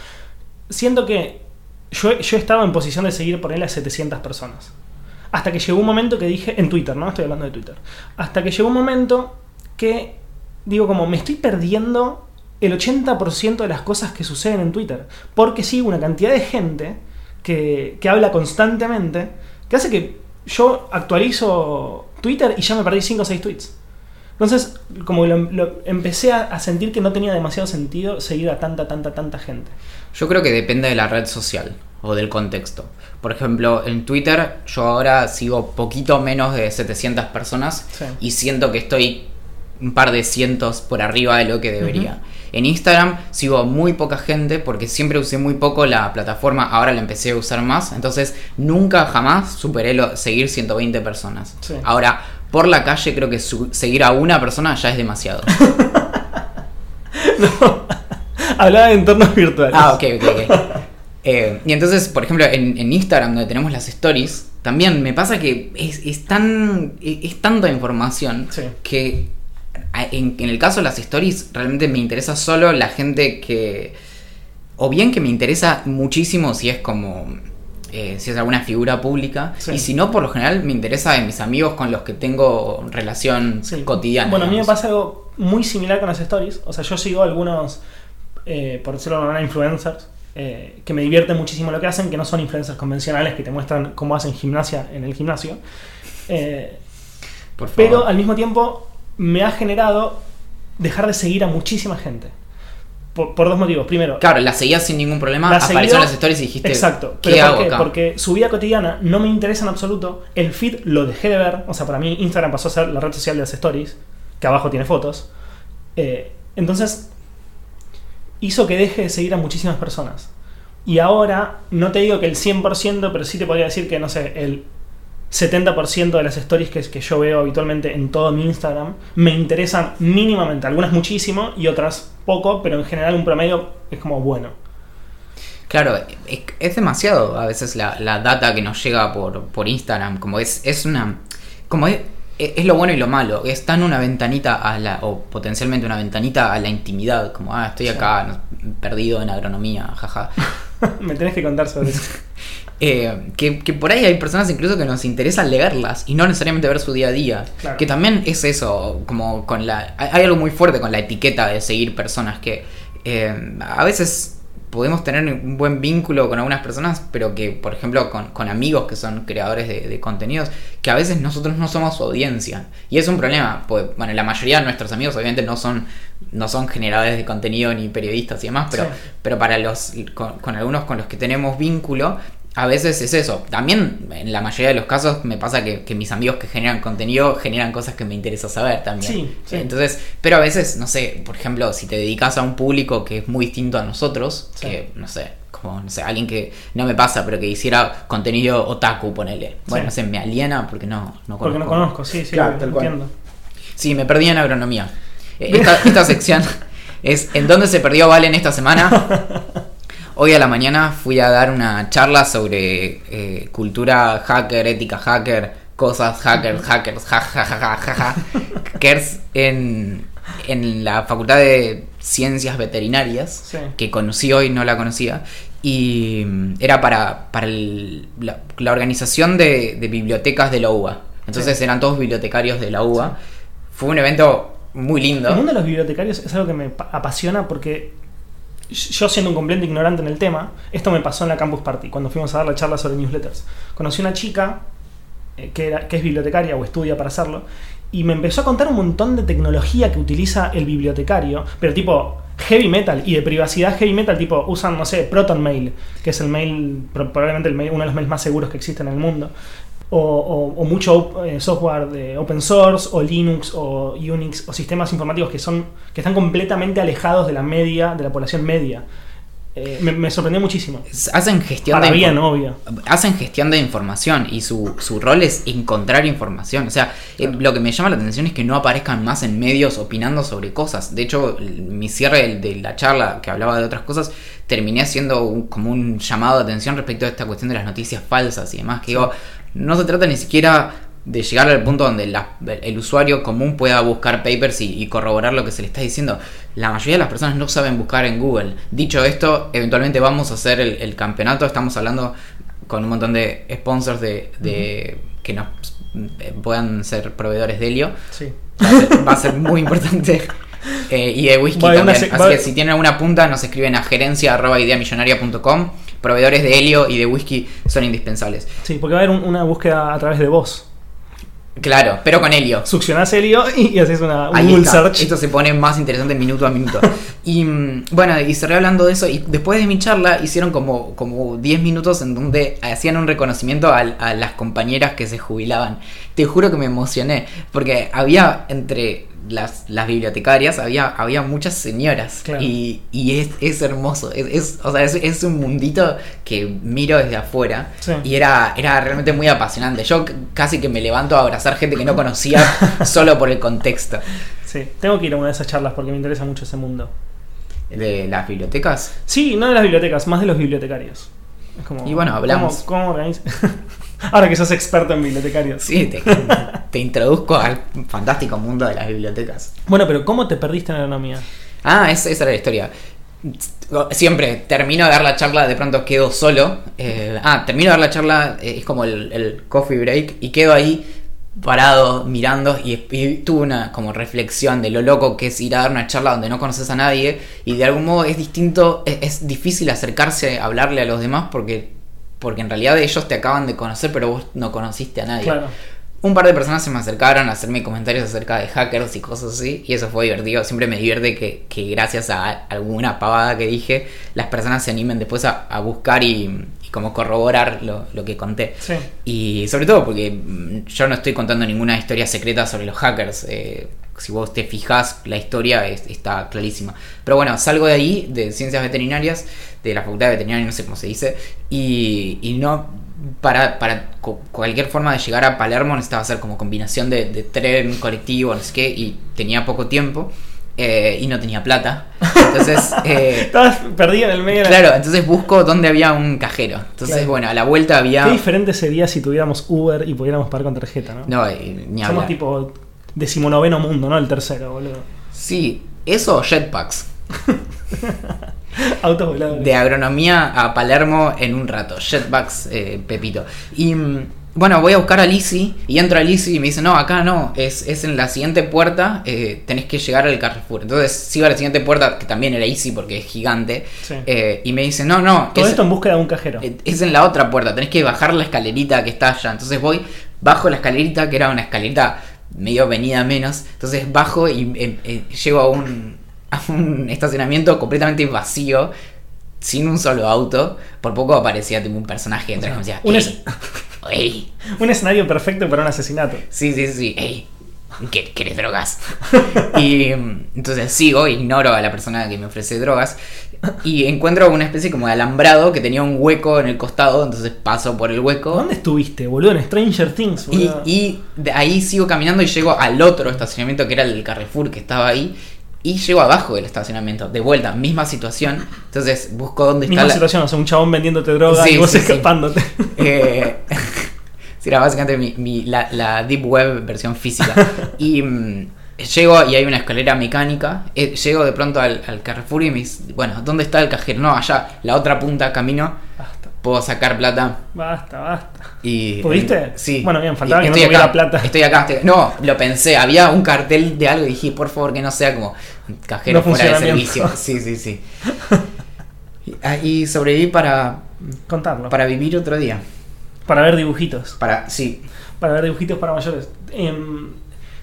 siento que yo, yo estaba en posición de seguir por a 700 personas. Hasta que llegó un momento que dije, en Twitter, ¿no? Estoy hablando de Twitter. Hasta que llegó un momento que, digo, como me estoy perdiendo el 80% de las cosas que suceden en Twitter. Porque sigo una cantidad de gente que, que habla constantemente, que hace que yo actualizo Twitter y ya me perdí 5 o 6 tweets. Entonces, como lo, lo- empecé a, a sentir que no tenía demasiado sentido seguir a tanta, tanta, tanta gente. Yo creo que depende de la red social o del contexto. Por ejemplo, en Twitter yo ahora sigo poquito menos de 700 personas Sí. y siento que estoy un par de cientos por arriba de lo que debería. En Instagram sigo muy poca gente porque siempre usé muy poco la plataforma, ahora la empecé a usar más, entonces nunca jamás superé lo- seguir 120 personas. Sí. Ahora, por la calle creo que su- seguir a una persona ya es demasiado. Hablaba de entornos virtuales. Ah, ok, ok, ok. Eh, y entonces, por ejemplo, en, en Instagram, donde tenemos las stories, también me pasa que es, es tan. es, es tanta información Sí. que en, en el caso de las stories, realmente me interesa solo la gente que. O bien que me interesa muchísimo si es como. eh, si es alguna figura pública. Sí. Y si no, por lo general me interesa de mis amigos con los que tengo relación Sí. cotidiana. Bueno, a mí me pasa algo muy similar con las stories. O sea, yo sigo algunos, eh, por decirlo de alguna manera, influencers, eh, que me divierten muchísimo lo que hacen, que no son influencers convencionales que te muestran cómo hacen gimnasia en el gimnasio. Por favor. pero al mismo tiempo me ha generado dejar de seguir a muchísima gente. Por, por dos motivos. Primero, Claro, la seguías sin ningún problema, La apareció en las stories y dijiste. Exacto. ¿Qué ¿Pero hago por qué? acá? Porque su vida cotidiana no me interesa en absoluto. El feed lo dejé de ver. O sea, para mí Instagram pasó a ser la red social de las stories, que abajo tiene fotos. Eh, entonces, hizo que deje de seguir a muchísimas personas. Y ahora, no te digo que el 100%, pero sí te podría decir que, no sé, el 70% de las stories que, que yo veo habitualmente en todo mi Instagram me interesan mínimamente. Algunas muchísimo y otras poco, pero en general un promedio es como bueno. Claro, es, es demasiado a veces la, la data que nos llega por, por Instagram. Como es, es una. Como es, es lo bueno y lo malo. Está en una ventanita a la. o potencialmente una ventanita a la intimidad. Como, ah, estoy acá perdido en agronomía, jaja. Me tenés que contar sobre eso. Eh, que, que por ahí hay personas incluso que nos interesa leerlas y no necesariamente ver su día a día. Claro. Que también es eso, como con la... Hay algo muy fuerte con la etiqueta de seguir personas que eh, a veces podemos tener un buen vínculo con algunas personas, pero que, por ejemplo, con, con amigos que son creadores de, de contenidos, que a veces nosotros no somos su audiencia. Y es un problema, pues, bueno, la mayoría de nuestros amigos obviamente no son, no son generadores de contenido ni periodistas y demás, pero, Sí. pero para los, con, con algunos con los que tenemos vínculo, a veces es eso. También, en la mayoría de los casos, me pasa que, que mis amigos que generan contenido generan cosas que me interesa saber también. Sí, sí. Entonces, pero a veces, no sé, por ejemplo, si te dedicas a un público que es muy distinto a nosotros, Sí. que, no sé, como, no sé, alguien que no me pasa, pero que hiciera contenido otaku, ponele. Bueno, no sé, me aliena porque no, no conozco. Porque no conozco, sí, sí, Claro, tal cual. entiendo. Sí, me perdí en agronomía. Eh, Esta, esta sección es ¿En dónde se perdió Valen esta semana? Hoy a la mañana fui a dar una charla sobre eh, cultura hacker, ética hacker, cosas hackers, hackers, ja, ja, ja, ja, ja, ja, hackers en, en la Facultad de Ciencias Veterinarias, Sí. que conocí hoy, no la conocía, y mm, era para, para el- la, la organización de, de bibliotecas de la UBA. Entonces Sí. eran todos bibliotecarios de la UBA. Fue un evento muy lindo. El mundo de los bibliotecarios es algo que me pa- apasiona porque yo siendo un completo ignorante en el tema, esto me pasó en la Campus Party, cuando fuimos a dar la charla sobre newsletters. Conocí una chica eh, que, era- que es bibliotecaria o estudia para hacerlo, y me empezó a contar un montón de tecnología que utiliza el bibliotecario, pero tipo heavy metal y de privacidad heavy metal, tipo usan, no sé, Proton Mail, que es el mail, pro- probablemente el mail- uno de los mails más seguros que existen en el mundo. O, o- o mucho eh, software de open source, o Linux, o Unix, o sistemas informáticos que son que están completamente alejados de la media, de la población media. eh, me, me sorprendió muchísimo. Hacen gestión Para de bien, obvio. hacen gestión de información y su, su rol es encontrar información. O sea, eh, lo que me llama la atención es que no aparezcan más en medios opinando sobre cosas. De hecho, mi cierre de la charla que hablaba de otras cosas terminé haciendo un- como un llamado de atención respecto a esta cuestión de las noticias falsas y demás. Que digo, no se trata ni siquiera de llegar al punto donde la- el usuario común pueda buscar papers y, y corroborar lo que se le está diciendo. La mayoría de las personas no saben buscar en Google. Dicho esto, eventualmente vamos a hacer el, el campeonato. Estamos hablando con un montón de sponsors de, de- que nos eh, puedan ser proveedores de helio. Sí. Va a ser, va a ser muy importante. Eh, y de whisky también. Así que si tienen alguna punta, nos escriben a gerencia.ideamillonaria.com. Proveedores de helio y de whisky son indispensables. Sí, porque va a haber un- una búsqueda a través de voz. Claro, pero con helio. Succionás helio y, y haces una un Ahí Google está. search. Esto se pone más interesante minuto a minuto. y mm, bueno, y cerré hablando de eso. Y después de mi charla hicieron como, como 10 minutos en donde hacían un reconocimiento a, a las compañeras que se jubilaban. Te juro que me emocioné. Porque había entre las, las bibliotecarias, había, había muchas señoras. Claro. Y, y es, es hermoso. Es, es- o sea, es, es un mundito que miro desde afuera. Sí. Y era, era realmente muy apasionante. Yo casi que me levanto a abrazar gente que no conocía solo por el contexto. Sí, tengo que ir a una de esas charlas porque me interesa mucho ese mundo. De las bibliotecas. Sí, no de las bibliotecas, más de los bibliotecarios. Es como, Y bueno, hablamos. ¿Cómo, cómo organiz- Ahora que sos experto en bibliotecarios. Sí, te, te introduzco al fantástico mundo de las bibliotecas. Bueno, pero ¿cómo te perdiste en agronomía? Ah, esa, esa era la historia. Siempre termino de dar la charla, de pronto quedo solo. Eh, ah, termino de dar la charla, eh, es como el, el coffee break, y quedo ahí parado mirando y, y tuve una como reflexión de lo loco que es ir a dar una charla donde no conoces a nadie y de algún modo es distinto, es, es difícil acercarse a hablarle a los demás porque, porque en realidad ellos te acaban de conocer pero vos no conociste a nadie. Claro. Un par de personas se me acercaron a hacerme comentarios acerca de hackers y cosas así, y eso fue divertido. Siempre me divierte que, que gracias a alguna pavada que dije, las personas se animen después a, a buscar y, y como corroborar lo, lo que conté. Sí. Y sobre todo porque mm, yo no estoy contando ninguna historia secreta sobre los hackers. eh, si vos te fijas, la historia es- está clarísima. Pero bueno, salgo de ahí, de ciencias veterinarias, de la facultad de veterinaria, no sé cómo se dice, y, y no. Para, para cu- cualquier forma de llegar a Palermo necesitaba hacer como combinación de, de tren, colectivo, no sé qué, y tenía poco tiempo eh, y no tenía plata. Entonces, eh, Estabas perdido en el medio claro, entonces busco dónde había un cajero. Entonces, Claro. bueno, a la vuelta había. Qué diferente sería si tuviéramos Uber y pudiéramos pagar con tarjeta, ¿no? No, eh, ni Somos hablar. tipo decimonoveno mundo, ¿no? El tercero, boludo. Sí, eso jetpacks. Autos voladores. De agronomía a Palermo en un rato. Jetpacks, eh, Pepito. Y mm, bueno, voy a buscar a Lizzie y entro a Lizzie y me dice, no, acá no, es, es en la siguiente puerta, eh, tenés que llegar al Carrefour. Entonces sigo a la siguiente puerta, que también era Easy porque es gigante, Sí. eh, y me dice, no, no, Todo es, esto en búsqueda de un cajero. es en la otra puerta, tenés que bajar la escalerita que está allá. Entonces voy, bajo la escalerita, que era una escalerita medio venida menos. Entonces bajo y eh, eh, llego a un, a un estacionamiento completamente vacío, sin un solo auto. Por poco aparecía tipo un personaje detrás que me decía, Un "Ey, es- ey". Un escenario perfecto para un asesinato. Sí, sí, sí, ey, ¿qué- ¿querés drogas? y mm, entonces sigo, ignoro a la persona que me ofrece drogas y encuentro una especie como de alambrado que tenía un hueco en el costado, entonces paso por el hueco. ¿Dónde estuviste, boludo? En Stranger Things, Y, boludo. y de ahí sigo caminando y llego al otro estacionamiento que era el del Carrefour que estaba ahí. Y llego abajo del estacionamiento, de vuelta, misma situación. Entonces busco dónde Misma está la. situación, o sea, un chabón vendiéndote droga Sí, y vos sí, sí. escapándote. Eh, sí, era básicamente mi, mi- la, la Deep Web versión física. Y mm, llego y hay una escalera mecánica. eh, llego de pronto al, al Carrefour y me dice, bueno, ¿dónde está el cajero? No, allá, la otra punta camino. Basta, Puedo sacar plata. basta, basta. Y, ¿Pudiste? Sí. Bueno, bien, faltaba Y que no estoy tuviera acá, plata. Estoy acá, estoy- No, lo pensé. Había un cartel de algo y dije, por favor, que no sea como cajero No fuera de servicio. Sí, sí, sí. Y, ah, y sobreviví para, Contarlo. Para, para vivir otro día. ver dibujitos. Para, sí. Para ver dibujitos para mayores. Em,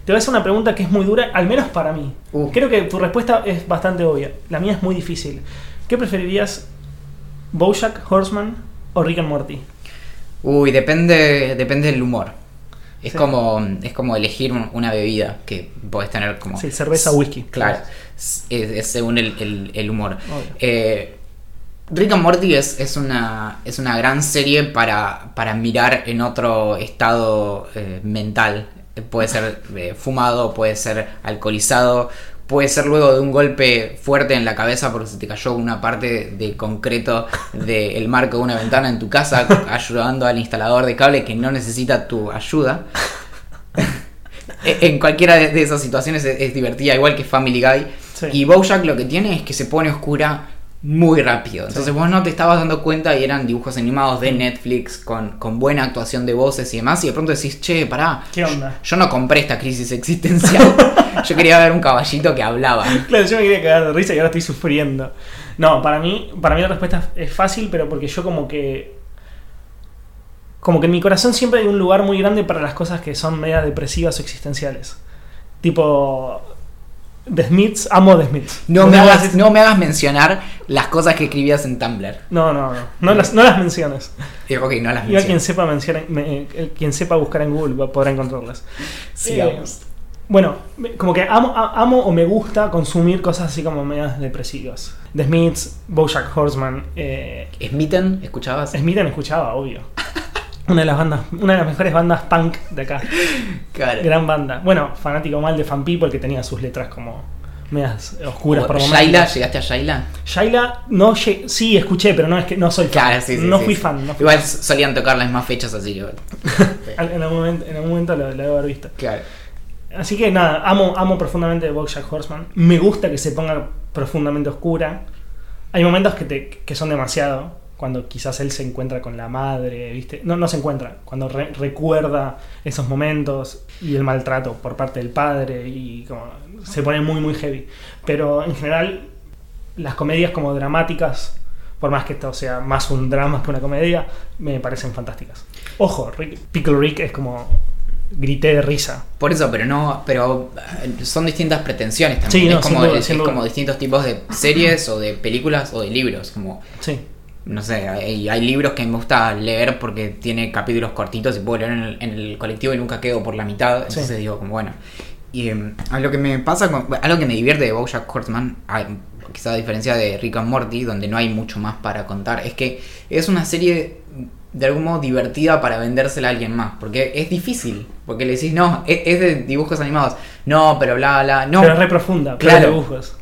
te voy a hacer una pregunta que es muy dura, al menos para mí. Uh. Creo que tu respuesta es bastante obvia. La mía es muy difícil. ¿Qué preferirías? ¿Bojack Horseman o Rick and Morty? Uy, depende, depende del humor. Es Sí. como es como elegir un- una bebida que podés tener como... Sí, cerveza, whisky. Claro, es, es según el, el- el humor. Eh, Rick and Morty es, es, una, es una gran serie para, para mirar en otro estado eh, mental. Puede ser eh, fumado, puede ser alcoholizado, puede ser luego de un golpe fuerte en la cabeza porque se te cayó una parte de concreto del marco de una ventana en tu casa, ayudando al instalador de cable que no necesita tu ayuda. en cualquiera de esas situaciones es, es divertida, igual que Family Guy. Sí. Y Bojack lo que tiene es que se pone oscura muy rápido. Entonces vos no te estabas dando cuenta y eran dibujos animados de Netflix con, con buena actuación de voces y demás. Y de pronto decís, che, pará. ¿Qué onda? Yo, yo no compré esta crisis existencial. yo quería ver un caballito que hablaba. Claro, yo me quería cagar de risa y ahora estoy sufriendo. No, para mí, para mí la respuesta es fácil, pero porque yo como que. Como que en mi corazón siempre hay un lugar muy grande para las cosas que son media depresivas o existenciales. Tipo. The Smiths, amo The Smiths. No me, hagas no me hagas mencionar las cosas que escribías en Tumblr. No, no, no. No las, no las menciones. Eh, ok, no las Igual quien menciones. sepa, mencionar, me- eh, quien sepa buscar en Google va- podrá encontrarlas. Sigamos. Eh, bueno, como que amo, amo o me gusta consumir cosas así como medias depresivas. The Smiths, Bojack Horseman, eh, ¿escuchabas? Smitten escuchaba, obvio. Una de las bandas, una de las mejores bandas punk de acá. Claro. Gran banda. Bueno, fanático mal de Fan People que tenía sus letras como medias oscuras por Shaila, momentos. ¿llegaste a Shaila? Shaila, no sí escuché, pero no es que no soy fan. Claro, sí, sí. no sí, fui fan. No fui Igual fan. solían tocar las mismas fechas, así que. En algún momento, en algún momento lo, lo debo haber visto. claro. Así que nada, amo, amo profundamente Bojack Horseman. Me gusta que se ponga profundamente oscura. Hay momentos que, te, que son demasiado. Cuando quizás él se encuentra con la madre, ¿viste? No, no se encuentra. Cuando re- recuerda esos momentos y el maltrato por parte del padre y como se pone muy, muy heavy. Pero en general, las comedias como dramáticas, por más que esto sea más un drama que una comedia, me parecen fantásticas. Ojo, Rick- Pickle Rick es como grité de risa. Por eso, pero no, pero eh, son distintas pretensiones también. Sí, no, es como, duda, es como distintos tipos de series o de películas o de libros. Como, Sí. No sé, hay, hay libros que me gusta leer porque tiene capítulos cortitos y puedo leer en el, en el colectivo y nunca quedo por la mitad. Entonces Sí. digo, como bueno. Y a lo que me pasa, con, algo que me divierte de Bojack Horseman, a- quizá a diferencia de Rick and Morty, donde no hay mucho más para contar, es que es una serie de algún modo divertida para vendérsela a alguien más. Porque es difícil. Porque le decís, no, es, es de dibujos animados. No, pero bla, bla. No, Pero es re profunda, Claro. claro. dibujos.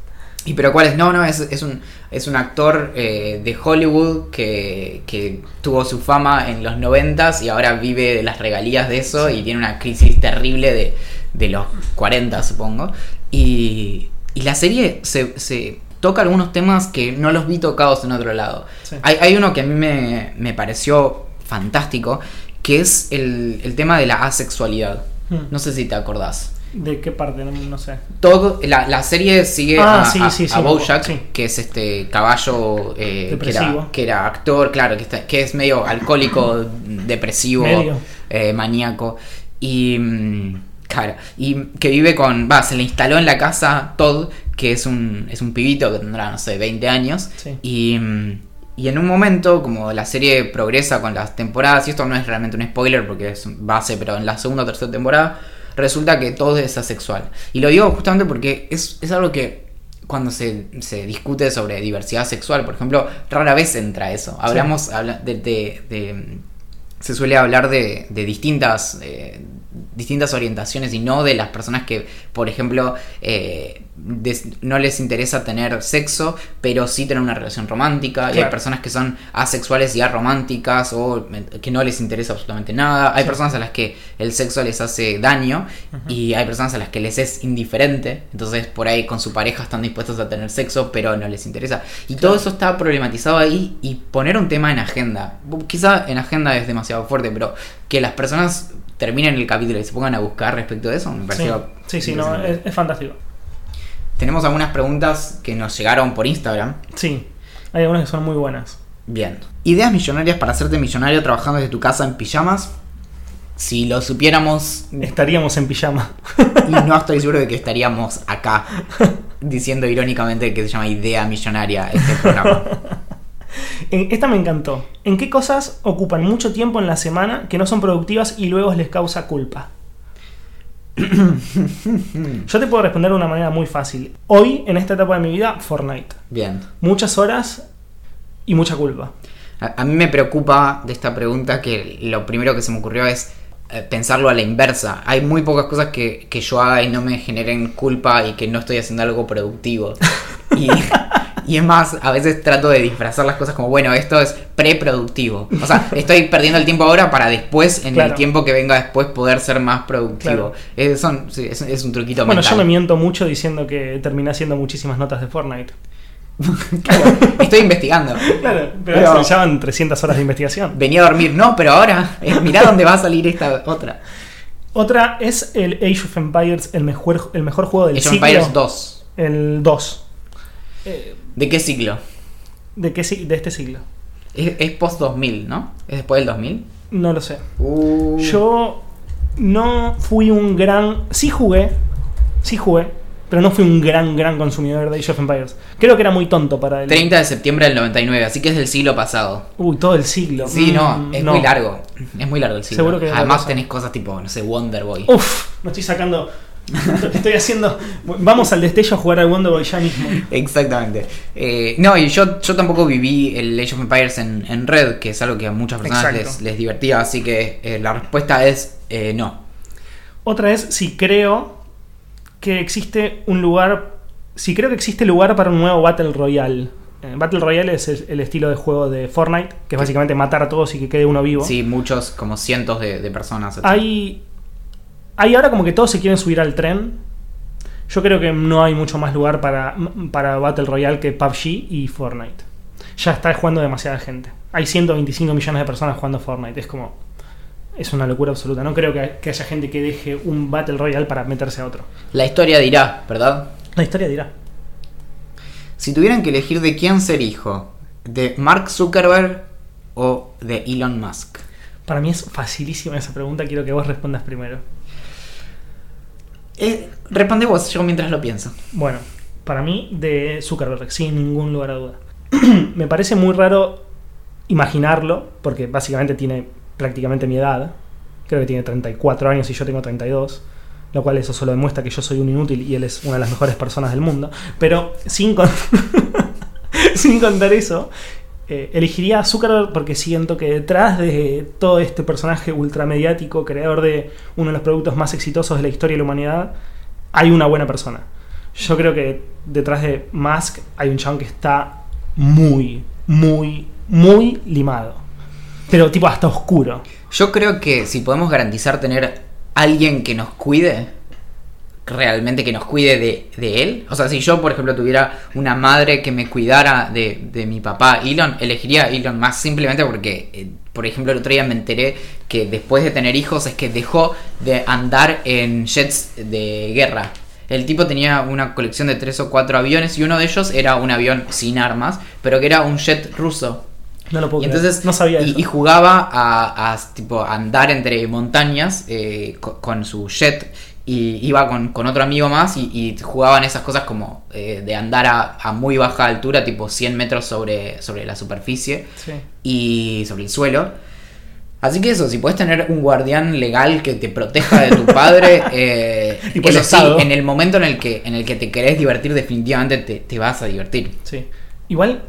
¿Y pero cuál es? No, no, es, es, un, es un actor eh, de Hollywood que, que tuvo su fama en los noventas y ahora vive de las regalías de eso y tiene una crisis terrible de, de los 40, supongo. Y, y la serie se, se toca algunos temas que no los vi tocados en otro lado. Sí. Hay, hay uno que a mí me, me pareció fantástico, que es el, el tema de la asexualidad. Hmm. No sé si te acordás. ¿De qué parte? No, no sé. Todo, la, la serie sigue Ah, a, sí, a- Bojack, que es este caballo eh, que, era, Depresivo. que era actor, claro, que, está- que es medio alcohólico, depresivo, Medio. eh, maníaco. Y mm, claro, y que vive con. Va, se le instaló en la casa Todd, que es un, es un pibito que tendrá, no sé, 20 años. Y, mm, y en un momento, como la serie progresa con las temporadas, y esto no es realmente un spoiler porque es base, pero en la segunda o tercera temporada, resulta que todo es asexual. Y lo digo justamente porque es, es algo que cuando se, se discute sobre diversidad sexual, por ejemplo, rara vez entra eso. Hablamos habla- de, de- de- se suele hablar de, de distintas eh, distintas orientaciones y no de las personas que, por ejemplo, eh, des- no les interesa tener sexo, pero sí tener una relación romántica. Y hay personas que son asexuales y arománticas o eh, que no les interesa absolutamente nada. Hay Sí. personas a las que el sexo les hace daño y hay personas a las que les es indiferente. Entonces, por ahí con su pareja están dispuestos a tener sexo, pero no les interesa. Y todo eso está problematizado ahí y poner un tema en agenda. Quizá en agenda es demasiado fuerte, pero que las personas terminen el capítulo y se pongan a buscar respecto de eso, me Sí, pareció. sí, sí, no, es, es fantástico. Tenemos algunas preguntas que nos llegaron por Instagram. Sí, hay algunas que son muy buenas. Bien. ¿Ideas millonarias para hacerte millonario trabajando desde tu casa en pijamas? Si lo supiéramos, Estaríamos en pijama. y no estoy seguro de que estaríamos acá diciendo irónicamente que se llama Idea Millonaria este programa. Eh, Esta me encantó. ¿En qué cosas ocupan mucho tiempo en la semana que no son productivas y luego les causa culpa? Yo te puedo responder de una manera muy fácil. Hoy, en esta etapa de mi vida, Fortnite. Bien. Muchas horas y mucha culpa. A, a mí me preocupa de esta pregunta que lo primero que se me ocurrió es eh, pensarlo a la inversa. Hay muy pocas cosas que, que yo haga y no me generen culpa y que no estoy haciendo algo productivo. Y, y es más, a veces trato de disfrazar las cosas como, bueno, esto es preproductivo. O sea, estoy perdiendo el tiempo ahora para después, en Claro. el tiempo que venga después, poder ser más productivo. Claro. Eh, son- es, es un truquito Bueno, yo me miento mucho diciendo que terminé haciendo muchísimas notas de Fortnite. Claro, estoy investigando. Claro, pero, se llaman 300 horas de investigación. Venía a dormir, no, pero ahora, eh, mirá dónde va a salir esta otra. Otra es el Age of Empires, el mejor, el mejor juego del Age of siglo. Empires 2. El 2. Eh, ¿De qué siglo? ¿De qué de este siglo? Es, es post 2000, ¿no? ¿Es después del 2000? No lo sé. Uh. Yo no fui un gran. Sí jugué. Sí jugué. Pero no fui un gran, gran consumidor de Age of Empires. Creo que era muy tonto para él. 30 de septiembre del 99, así que es del siglo pasado. Uy, todo el siglo. Sí, no, Mm, es muy largo. Es muy largo el siglo. Seguro que Además tenés cosas tipo, no sé, Wonder Boy. Uf, me estoy sacando. Estoy haciendo. Vamos al destello a jugar al Wonder Boy ya mismo. Exactamente. Eh, no, y yo, yo tampoco viví el Age of Empires en, en red, que es algo que a muchas personas les, les divertía, así que eh, la respuesta es eh, no. Otra es si creo que existe un lugar. Si creo que existe lugar para un nuevo Battle Royale. Battle Royale es el, el estilo de juego de Fortnite, que es básicamente matar a todos y que quede uno vivo. Sí, muchos, como cientos de, de personas. etc. Hay. Ahora como que todos se quieren subir al tren. Yo creo que no hay mucho más lugar para, para Battle Royale que PUBG y Fortnite. Ya está jugando demasiada gente. Hay 125 millones de personas jugando Fortnite. Es como. Es una locura absoluta. No creo que, que haya gente que deje un Battle Royale para meterse a otro. La historia dirá, ¿verdad? La historia dirá. Si tuvieran que elegir de quién ser hijo, de Mark Zuckerberg o de Elon Musk. Para mí es facilísima esa pregunta. Quiero que vos respondas primero. Eh, responde vos, yo mientras lo pienso. Bueno, para mí de Zuckerberg, sin ningún lugar a duda. Me parece muy raro imaginarlo, porque básicamente tiene prácticamente mi edad. Creo que tiene 34 años y yo tengo 32. Lo cual eso solo demuestra que yo soy un inútil y él es una de las mejores personas del mundo. Pero sin, con- sin contar eso, eh, elegiría a Zuckerberg porque siento que detrás de todo este personaje ultramediático, creador de uno de los productos más exitosos de la historia de la humanidad, hay una buena persona. Yo creo que detrás de Musk hay un chabón que está muy, muy, muy limado. Pero tipo hasta oscuro. Yo creo que si podemos garantizar tener alguien que nos cuide, realmente que nos cuide de, de él, o sea, si yo, por ejemplo, tuviera una madre que me cuidara de, de mi papá Elon, elegiría a Elon más simplemente porque, eh, por ejemplo, el otro día me enteré que después de tener hijos es que dejó de andar en jets de guerra. El tipo tenía una colección de tres o cuatro aviones y uno de ellos era un avión sin armas, pero que era un jet ruso. No lo puedo Y creer. entonces no sabía y, eso. y jugaba a, a, tipo andar entre montañas eh, co- con, su jet y iba con, con otro amigo más y, y jugaban esas cosas como eh, de andar a, a muy baja altura, tipo 100 metros sobre, sobre la superficie Sí. y sobre el suelo. Así que eso, si puedes tener un guardián legal que te proteja de tu padre, eh, Tipo eso sí, en el momento en el que, en el que te querés divertir, definitivamente te, te vas a divertir. Sí. Igual,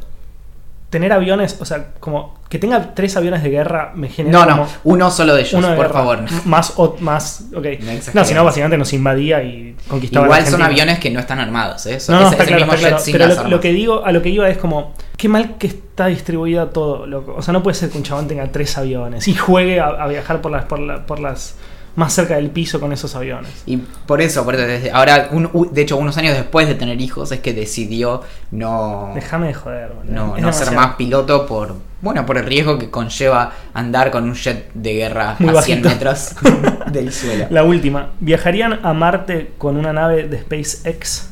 tener aviones, o sea, como que tenga tres aviones de guerra me genera. No, no, uno solo de ellos, de por guerra. favor. Más, o, más, ok. exageremos. No, si no, básicamente nos invadía y conquistaba. Igual son aviones que no están armados, ¿eh? Son- No, no, es, está es el claro, mismo está claro. jet sin Pero las lo, armas. lo que digo, a lo que iba es como, qué mal que está distribuida todo, loco. O sea, no puede ser que un chabón tenga tres aviones y juegue a, a viajar por las, por, la- por las más cerca del piso con esos aviones. Y por eso, por eso, desde ahora, un- de hecho, unos años después de tener hijos, es que decidió no, Déjame de joder, boludo. no, no ser más piloto por, bueno, por el riesgo que conlleva andar con un jet de guerra Muy a 100 bajito. metros del suelo. La última. ¿Viajarían a Marte con una nave de SpaceX?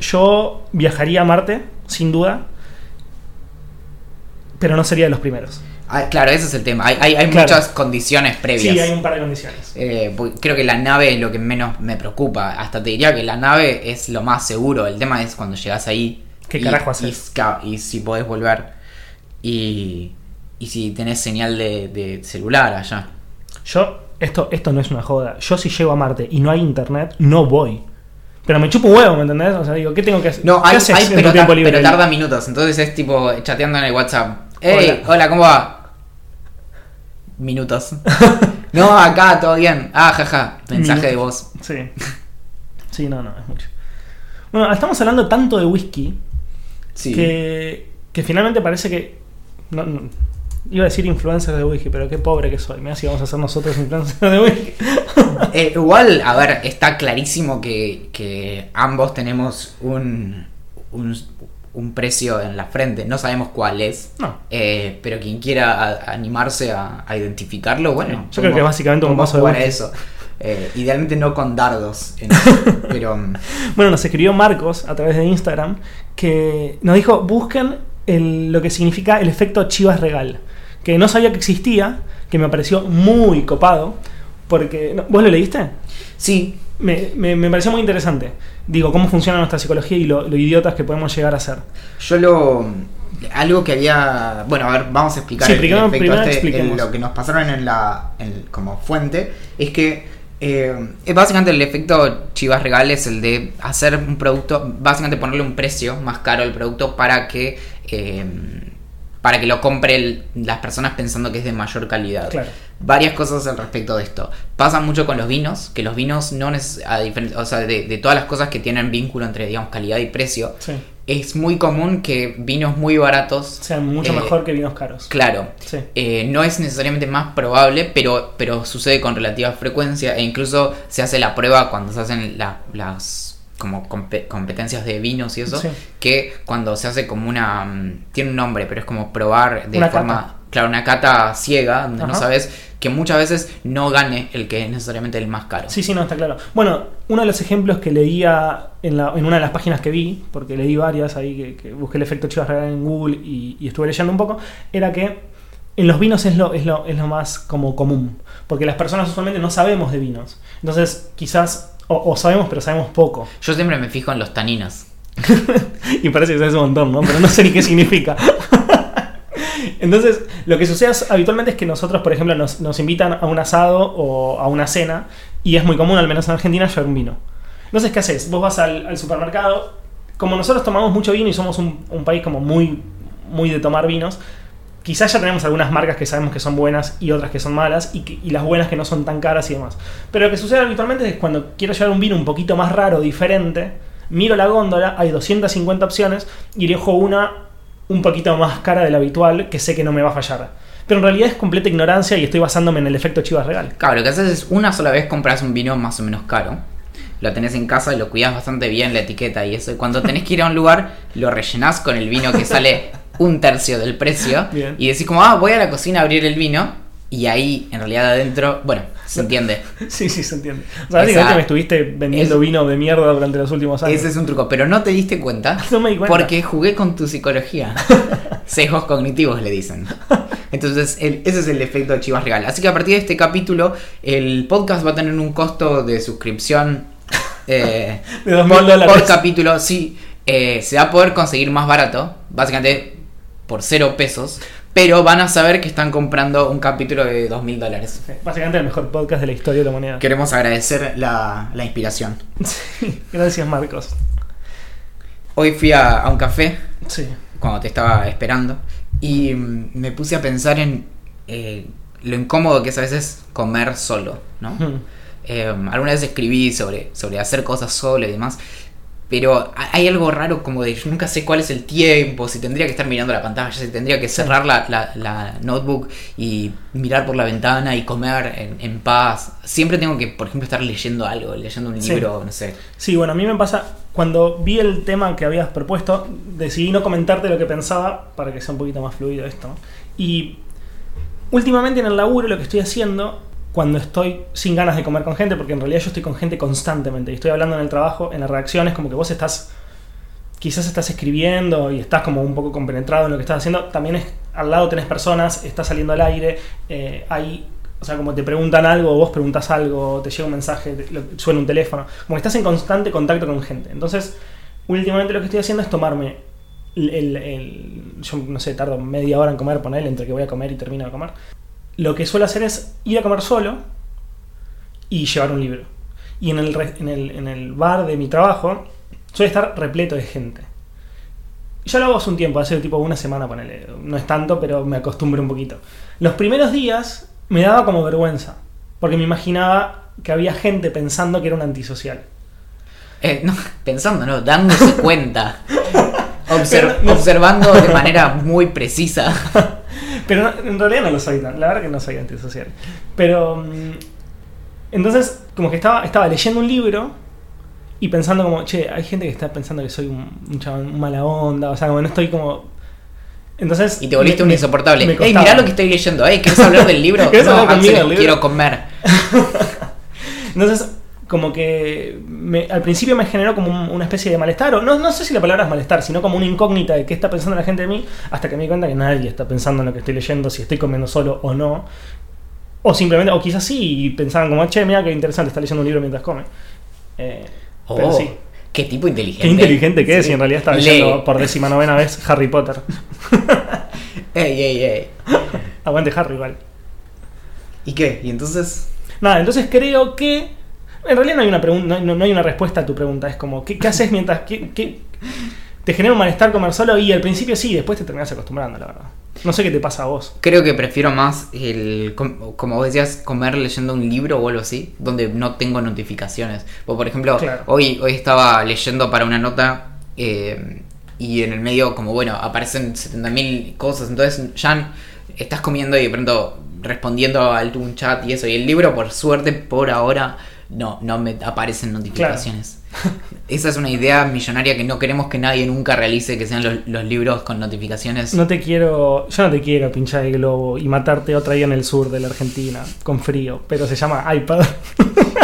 Yo viajaría a Marte, sin duda. Pero no sería de los primeros. Ah, claro, ese es el tema. Hay, hay, hay Claro. muchas condiciones previas. Sí, hay un par de condiciones. Eh, creo que la nave es lo que menos me preocupa. Hasta te diría que la nave es lo más seguro. El tema es cuando llegas ahí. ¿Qué y- carajo haces? y si podés volver. Y, y si tenés señal de, de celular allá. Yo, esto, esto no es una joda. Yo si llego a Marte y no hay internet, no voy. Pero me chupo un huevo, ¿me entendés? O sea, digo, ¿qué tengo que hacer? No, ¿Qué hay, hay, pero, tar- libre? pero tarda minutos. Entonces es tipo chateando en el WhatsApp. Hey, hola, ¿cómo va? Minutos. no, acá, todo bien. Ah, jaja. Mensaje de voz. Sí. Sí, no, no, es mucho. Bueno, estamos hablando tanto de whisky Sí. que, que finalmente parece que. no- no, iba a decir influencers de whisky, pero qué pobre que soy. Mira si vamos a ser nosotros influencers de whisky. Eh, igual, a ver, está clarísimo que, que ambos tenemos un, un, un precio en la frente. No sabemos cuál es. No. Eh, pero quien quiera a- animarse a, a identificarlo, bueno. Yo creo que básicamente un vaso de jugar a whisky. eso. Eh, idealmente no con dardos. en- pero mm, Bueno, nos escribió Marcos a través de Instagram que nos dijo: busquen el- lo que significa el efecto Chivas Regal. Que no sabía que existía, que me pareció muy copado. Porque. ¿Vos lo leíste? sí, Me, me- me pareció muy interesante. Digo, cómo funciona nuestra psicología y lo, lo idiotas que podemos llegar a ser. yo lo. Algo que había. Bueno, a ver, vamos a explicar Sí, el- primero- efecto primero este, el- lo que nos pasaron en la. en- como fuente. Es que. eh, es básicamente el efecto Chivas Regal es el de hacer un producto. Básicamente ponerle un precio más caro al producto para que. eh, para que lo compre el- las personas pensando que es de mayor calidad. Claro. Varias cosas al respecto de esto. Pasa mucho con los vinos, que los vinos no a o sea, de, de todas las cosas que tienen vínculo entre, digamos, calidad y precio, Sí. es muy común que vinos muy baratos Sean mucho eh, mejor que vinos caros. Claro, Sí. eh, no es necesariamente más probable, pero, pero sucede con relativa frecuencia e incluso se hace la prueba cuando se hacen la- las como compe- competencias de vinos y eso, Sí. que cuando se hace como una... mm, tiene un nombre, pero es como probar de Una forma... cata. Claro, una cata ciega, donde no sabes que muchas veces no gane el que es necesariamente el más caro. Sí, sí, no, está claro. Bueno, uno de los ejemplos que leía en, la- en una de las páginas que vi, porque leí varias ahí, que, que busqué el efecto Chivas Regal en Google y, y estuve leyendo un poco, era que en los vinos es lo, es, lo, es lo más como común, porque las personas usualmente no sabemos de vinos. Entonces, quizás, o, o sabemos, pero sabemos poco. Yo siempre me fijo en los taninos. y parece que sabes un montón, ¿no? Pero no sé ni qué significa. Entonces, lo que sucede habitualmente es que nosotros, por ejemplo, nos, invitan a un asado o a una cena, y es muy común, al menos en Argentina, llevar un vino. Entonces, ¿qué haces? Vos vas al, supermercado, como nosotros tomamos mucho vino y somos un, país como muy, muy de tomar vinos, quizás ya tenemos algunas marcas que sabemos que son buenas y otras que son malas, y, y las buenas que no son tan caras y demás. Pero lo que sucede habitualmente es que cuando quiero llevar un vino un poquito más raro, diferente, miro la góndola, hay 250 opciones, y elijo una un poquito más cara de la habitual, que sé que no me va a fallar. Pero en realidad es completa ignorancia y estoy basándome en el efecto Chivas Regal. Claro, lo que haces es una sola vez compras un vino más o menos caro. Lo tenés en casa y lo cuidas bastante bien la etiqueta y eso. Y cuando tenés que ir a un lugar, lo rellenás con el vino que sale un tercio del precio. Bien. Y decís como, ah, voy a la cocina a abrir el vino. Y ahí, en realidad, adentro, bueno, se entiende. Sí, sí, se entiende. O sea, básicamente me estuviste vendiendo es- vino de mierda durante los últimos años. Ese es un truco, pero no te diste cuenta. No me di cuenta. Porque jugué con tu psicología. Sesgos cognitivos le dicen. Entonces, el- ese es el efecto de Chivas Regal. Así que a partir de este capítulo, el podcast va a tener un costo de suscripción eh, De 2.000 por, dólares. por capítulo. Sí, eh, se va a poder conseguir más barato, básicamente por cero pesos. Pero van a saber que están comprando un capítulo de dos mil dólares. Básicamente el mejor podcast de la historia de la humanidad. Queremos agradecer la, la inspiración. Sí, gracias, Marcos. Hoy fui a, a un café Sí. cuando te estaba esperando y mm, me puse a pensar en eh, lo incómodo que es a veces comer solo, ¿no? Eh, alguna vez escribí sobre, sobre hacer cosas solo y demás, pero ha- hay algo raro como de yo nunca sé cuál es el tiempo, si tendría que estar mirando la pantalla, si tendría que cerrar la, la- la notebook y mirar por la ventana y comer en, en paz. Siempre tengo que, por ejemplo, estar leyendo algo, leyendo un Sí. libro, no sé. Sí, bueno, a mí me pasa, cuando vi el tema que habías propuesto, decidí no comentarte lo que pensaba para que sea un poquito más fluido esto. ¿no? Y últimamente en el laburo lo que estoy haciendo, cuando estoy sin ganas de comer con gente, porque en realidad yo estoy con gente constantemente, y estoy hablando en el trabajo, en las reacciones, como que vos estás, quizás estás escribiendo y estás como un poco compenetrado en lo que estás haciendo, también es, al lado tenés personas, estás saliendo al aire, eh, hay... O sea, como te preguntan algo, vos preguntas algo, te llega un mensaje, suena un teléfono. Como que estás en constante contacto con gente. Entonces, últimamente lo que estoy haciendo es tomarme el- yo no sé, tardo media hora en comer, poner entre que voy a comer y termino de comer. Lo que suelo hacer es ir a comer solo y llevar un libro. Y en el, en el, en el bar de mi trabajo suele estar repleto de gente. Yo lo hago hace un tiempo, hace tipo una semana, ponele. No es tanto, pero me acostumbro un poquito. Los primeros días me daba como vergüenza, porque me imaginaba que había gente pensando que era un antisocial. Eh, no, pensando, no, dándose cuenta. No- Observando de manera muy precisa. Pero no- en realidad no lo soy, la verdad que no soy antisocial. Pero mm, entonces, como que estaba, estaba leyendo un libro y pensando como, che, hay gente que está pensando que soy un, un chabón un mala onda, o sea, como no estoy como... Entonces... Y te volviste me- un insoportable. Ey, mirá lo que estoy leyendo. Ey, ¿quieres hablar del libro? ¿Querés no, hablar conmigo Axel, del libro? quiero comer. Entonces, como que me- al principio me generó como un- una especie de malestar, o no, no sé si la palabra es malestar, sino como una incógnita de qué está pensando la gente de mí, hasta que me di cuenta que nadie está pensando en lo que estoy leyendo, si estoy comiendo solo o no. O simplemente, o quizás sí, y pensaban como, che, mira qué interesante, está leyendo un libro mientras come. Eh, pero Oh, sí. Qué tipo inteligente. Qué inteligente que es, Sí. y en realidad estaba leyendo por décima novena vez Harry Potter. Ey, ey, ey. Aguante Harry igual. ¿Y qué? ¿Y entonces? Nada, entonces creo que. En realidad no hay una pregunta, no, no hay una respuesta a tu pregunta. Es como, ¿qué, qué haces mientras. qué- qué- te genera un malestar comer solo? Y al principio sí, después te terminas acostumbrando, la verdad. No sé qué te pasa a vos. Creo que prefiero más el, com- como vos decías, comer leyendo un libro o algo así, donde no tengo notificaciones. O por ejemplo, Claro. hoy, hoy estaba leyendo para una nota eh, y en el medio, como bueno, aparecen 70.000 cosas, entonces ya estás comiendo y de pronto respondiendo a algún chat y eso. Y el libro, por suerte, por ahora, no, no me aparecen notificaciones. Esa es una idea millonaria que no queremos que nadie nunca realice, que sean los, los libros con notificaciones. No te quiero. Yo no te quiero pinchar el globo y matarte otra día en el sur de la Argentina, con frío. Pero se llama iPad.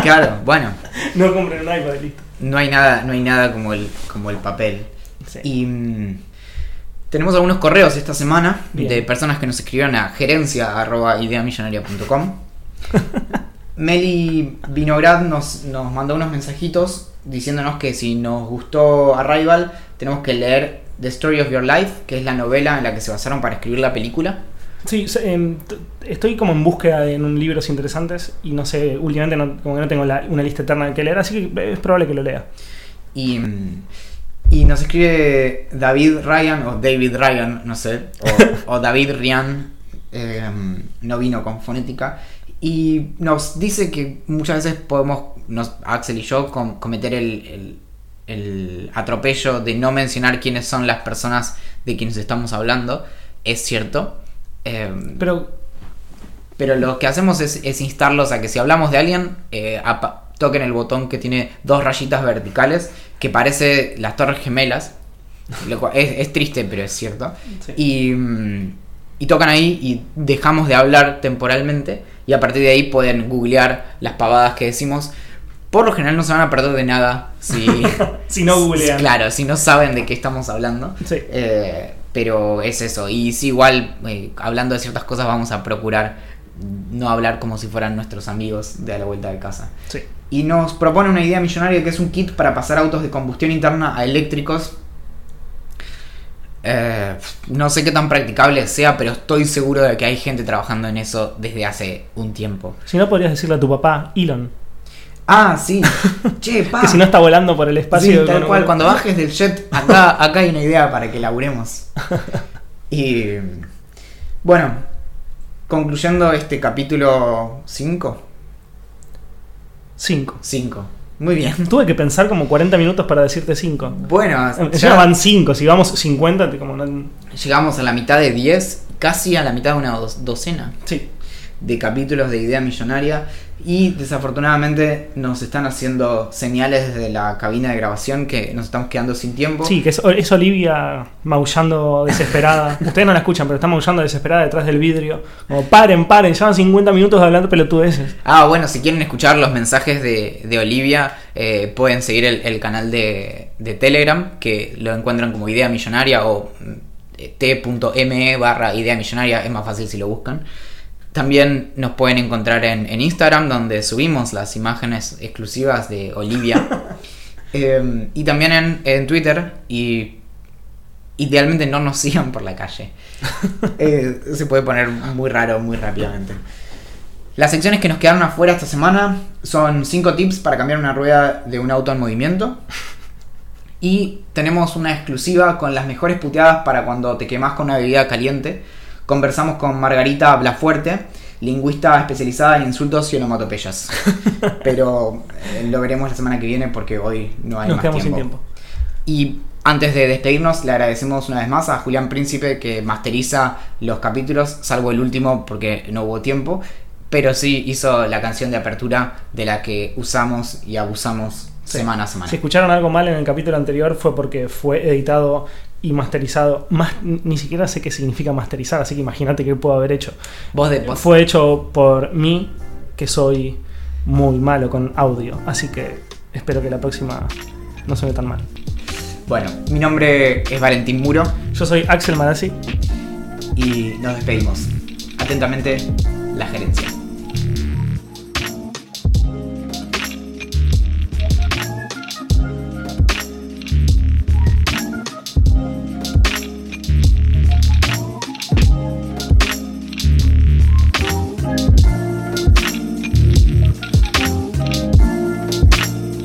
Claro, bueno. no compren un iPad, listo. No hay nada, no hay nada como el, como el papel. Sí. Y mm, tenemos algunos correos esta semana Bien. de personas que nos escribieron a gerencia.ideamillonaria.com. Meli Vinograd nos, nos mandó unos mensajitos diciéndonos que si nos gustó Arrival, tenemos que leer The Story of Your Life, que es la novela en la que se basaron para escribir la película. Sí, em, estoy como en búsqueda de en un libros interesantes y no sé, últimamente no, como que no tengo la- una lista eterna de que leer, así que es probable que lo lea. Y, y nos escribe David Ryan, o David Ryan, no sé, o, o David Ryan, eh, no vino con fonética, y nos dice que muchas veces podemos, nos, Axel y yo, com- cometer el, el- el atropello de no mencionar quiénes son las personas de quienes estamos hablando. Es cierto. eh, Pero pero lo que hacemos es, es instarlos a que si hablamos de alguien, eh, toquen el botón que tiene dos rayitas verticales, que parece las torres gemelas. Lo cual es, es triste, pero es cierto. Sí. Y, mm, y tocan ahí y dejamos de hablar temporalmente. Y a partir de ahí pueden googlear las pavadas que decimos. Por lo general no se van a perder de nada si, Si no googlean. Claro, si no saben de qué estamos hablando. Sí. Eh, pero es eso. Y si igual, eh, hablando de ciertas cosas, vamos a procurar no hablar como si fueran nuestros amigos de a la vuelta de casa. sí. Y nos propone una idea millonaria que es un kit para pasar autos de combustión interna a eléctricos. Eh, no sé qué tan practicable sea, pero estoy seguro de que hay gente trabajando en eso desde hace un tiempo. Si no, podrías decirle a tu papá, Elon, Ah, sí. che, pa. que si no está volando por el Sí, espacio. tal con- cual. Cuando bajes del jet, acá, acá hay una idea para que laburemos. Y bueno, concluyendo este capítulo 5. Cinco. 5. Muy bien. Tuve que pensar como 40 minutos para decirte 5. Bueno, Ya ya van 5, si vamos 50, te como no- llegamos a la mitad de 10, casi a la mitad de una do- docena Sí. de capítulos de Idea Millonaria. Y desafortunadamente nos están haciendo señales desde la cabina de grabación que nos estamos quedando sin tiempo. Sí, que es, es Olivia maullando desesperada. Ustedes no la escuchan, pero está maullando desesperada detrás del vidrio. Como paren, paren, llevan 50 minutos hablando pelotudeces. Ah, bueno, si quieren escuchar los mensajes de, de Olivia, eh, pueden seguir el, el canal de, de Telegram, que lo encuentran como Idea Millonaria o mm, t.me barra Idea Millonaria, es más fácil si lo buscan. También nos pueden encontrar en, en Instagram, donde subimos las imágenes exclusivas de Olivia. Eh, y también en, en Twitter, y idealmente no nos sigan por la calle. Eh, se puede poner muy raro muy rápidamente. Las secciones que nos quedaron afuera esta semana son 5 tips para cambiar una rueda de un auto en movimiento. Y tenemos una exclusiva con las mejores puteadas para cuando te quemas con una bebida caliente. Conversamos con Margarita Blafuerte, lingüista especializada en insultos y onomatopeyas. Pero eh, lo veremos la semana que viene porque hoy no hay Nos más quedamos tiempo. sin tiempo. Y antes de despedirnos, le agradecemos una vez más a Julián Príncipe que masteriza los capítulos, salvo el último porque no hubo tiempo, pero sí hizo la canción de apertura de la que usamos y abusamos Sí. semana a semana. Si escucharon algo mal en el capítulo anterior fue porque fue editado y masterizado. Más, ni siquiera sé qué significa masterizar, así que imagínate qué puedo haber hecho. Vos de vos- Fue hecho por mí, que soy muy malo con audio, así que espero que la próxima no suene tan mal. Bueno, mi nombre es Valentín Muro Yo soy Axel Marazzi. y nos despedimos. Atentamente, la gerencia.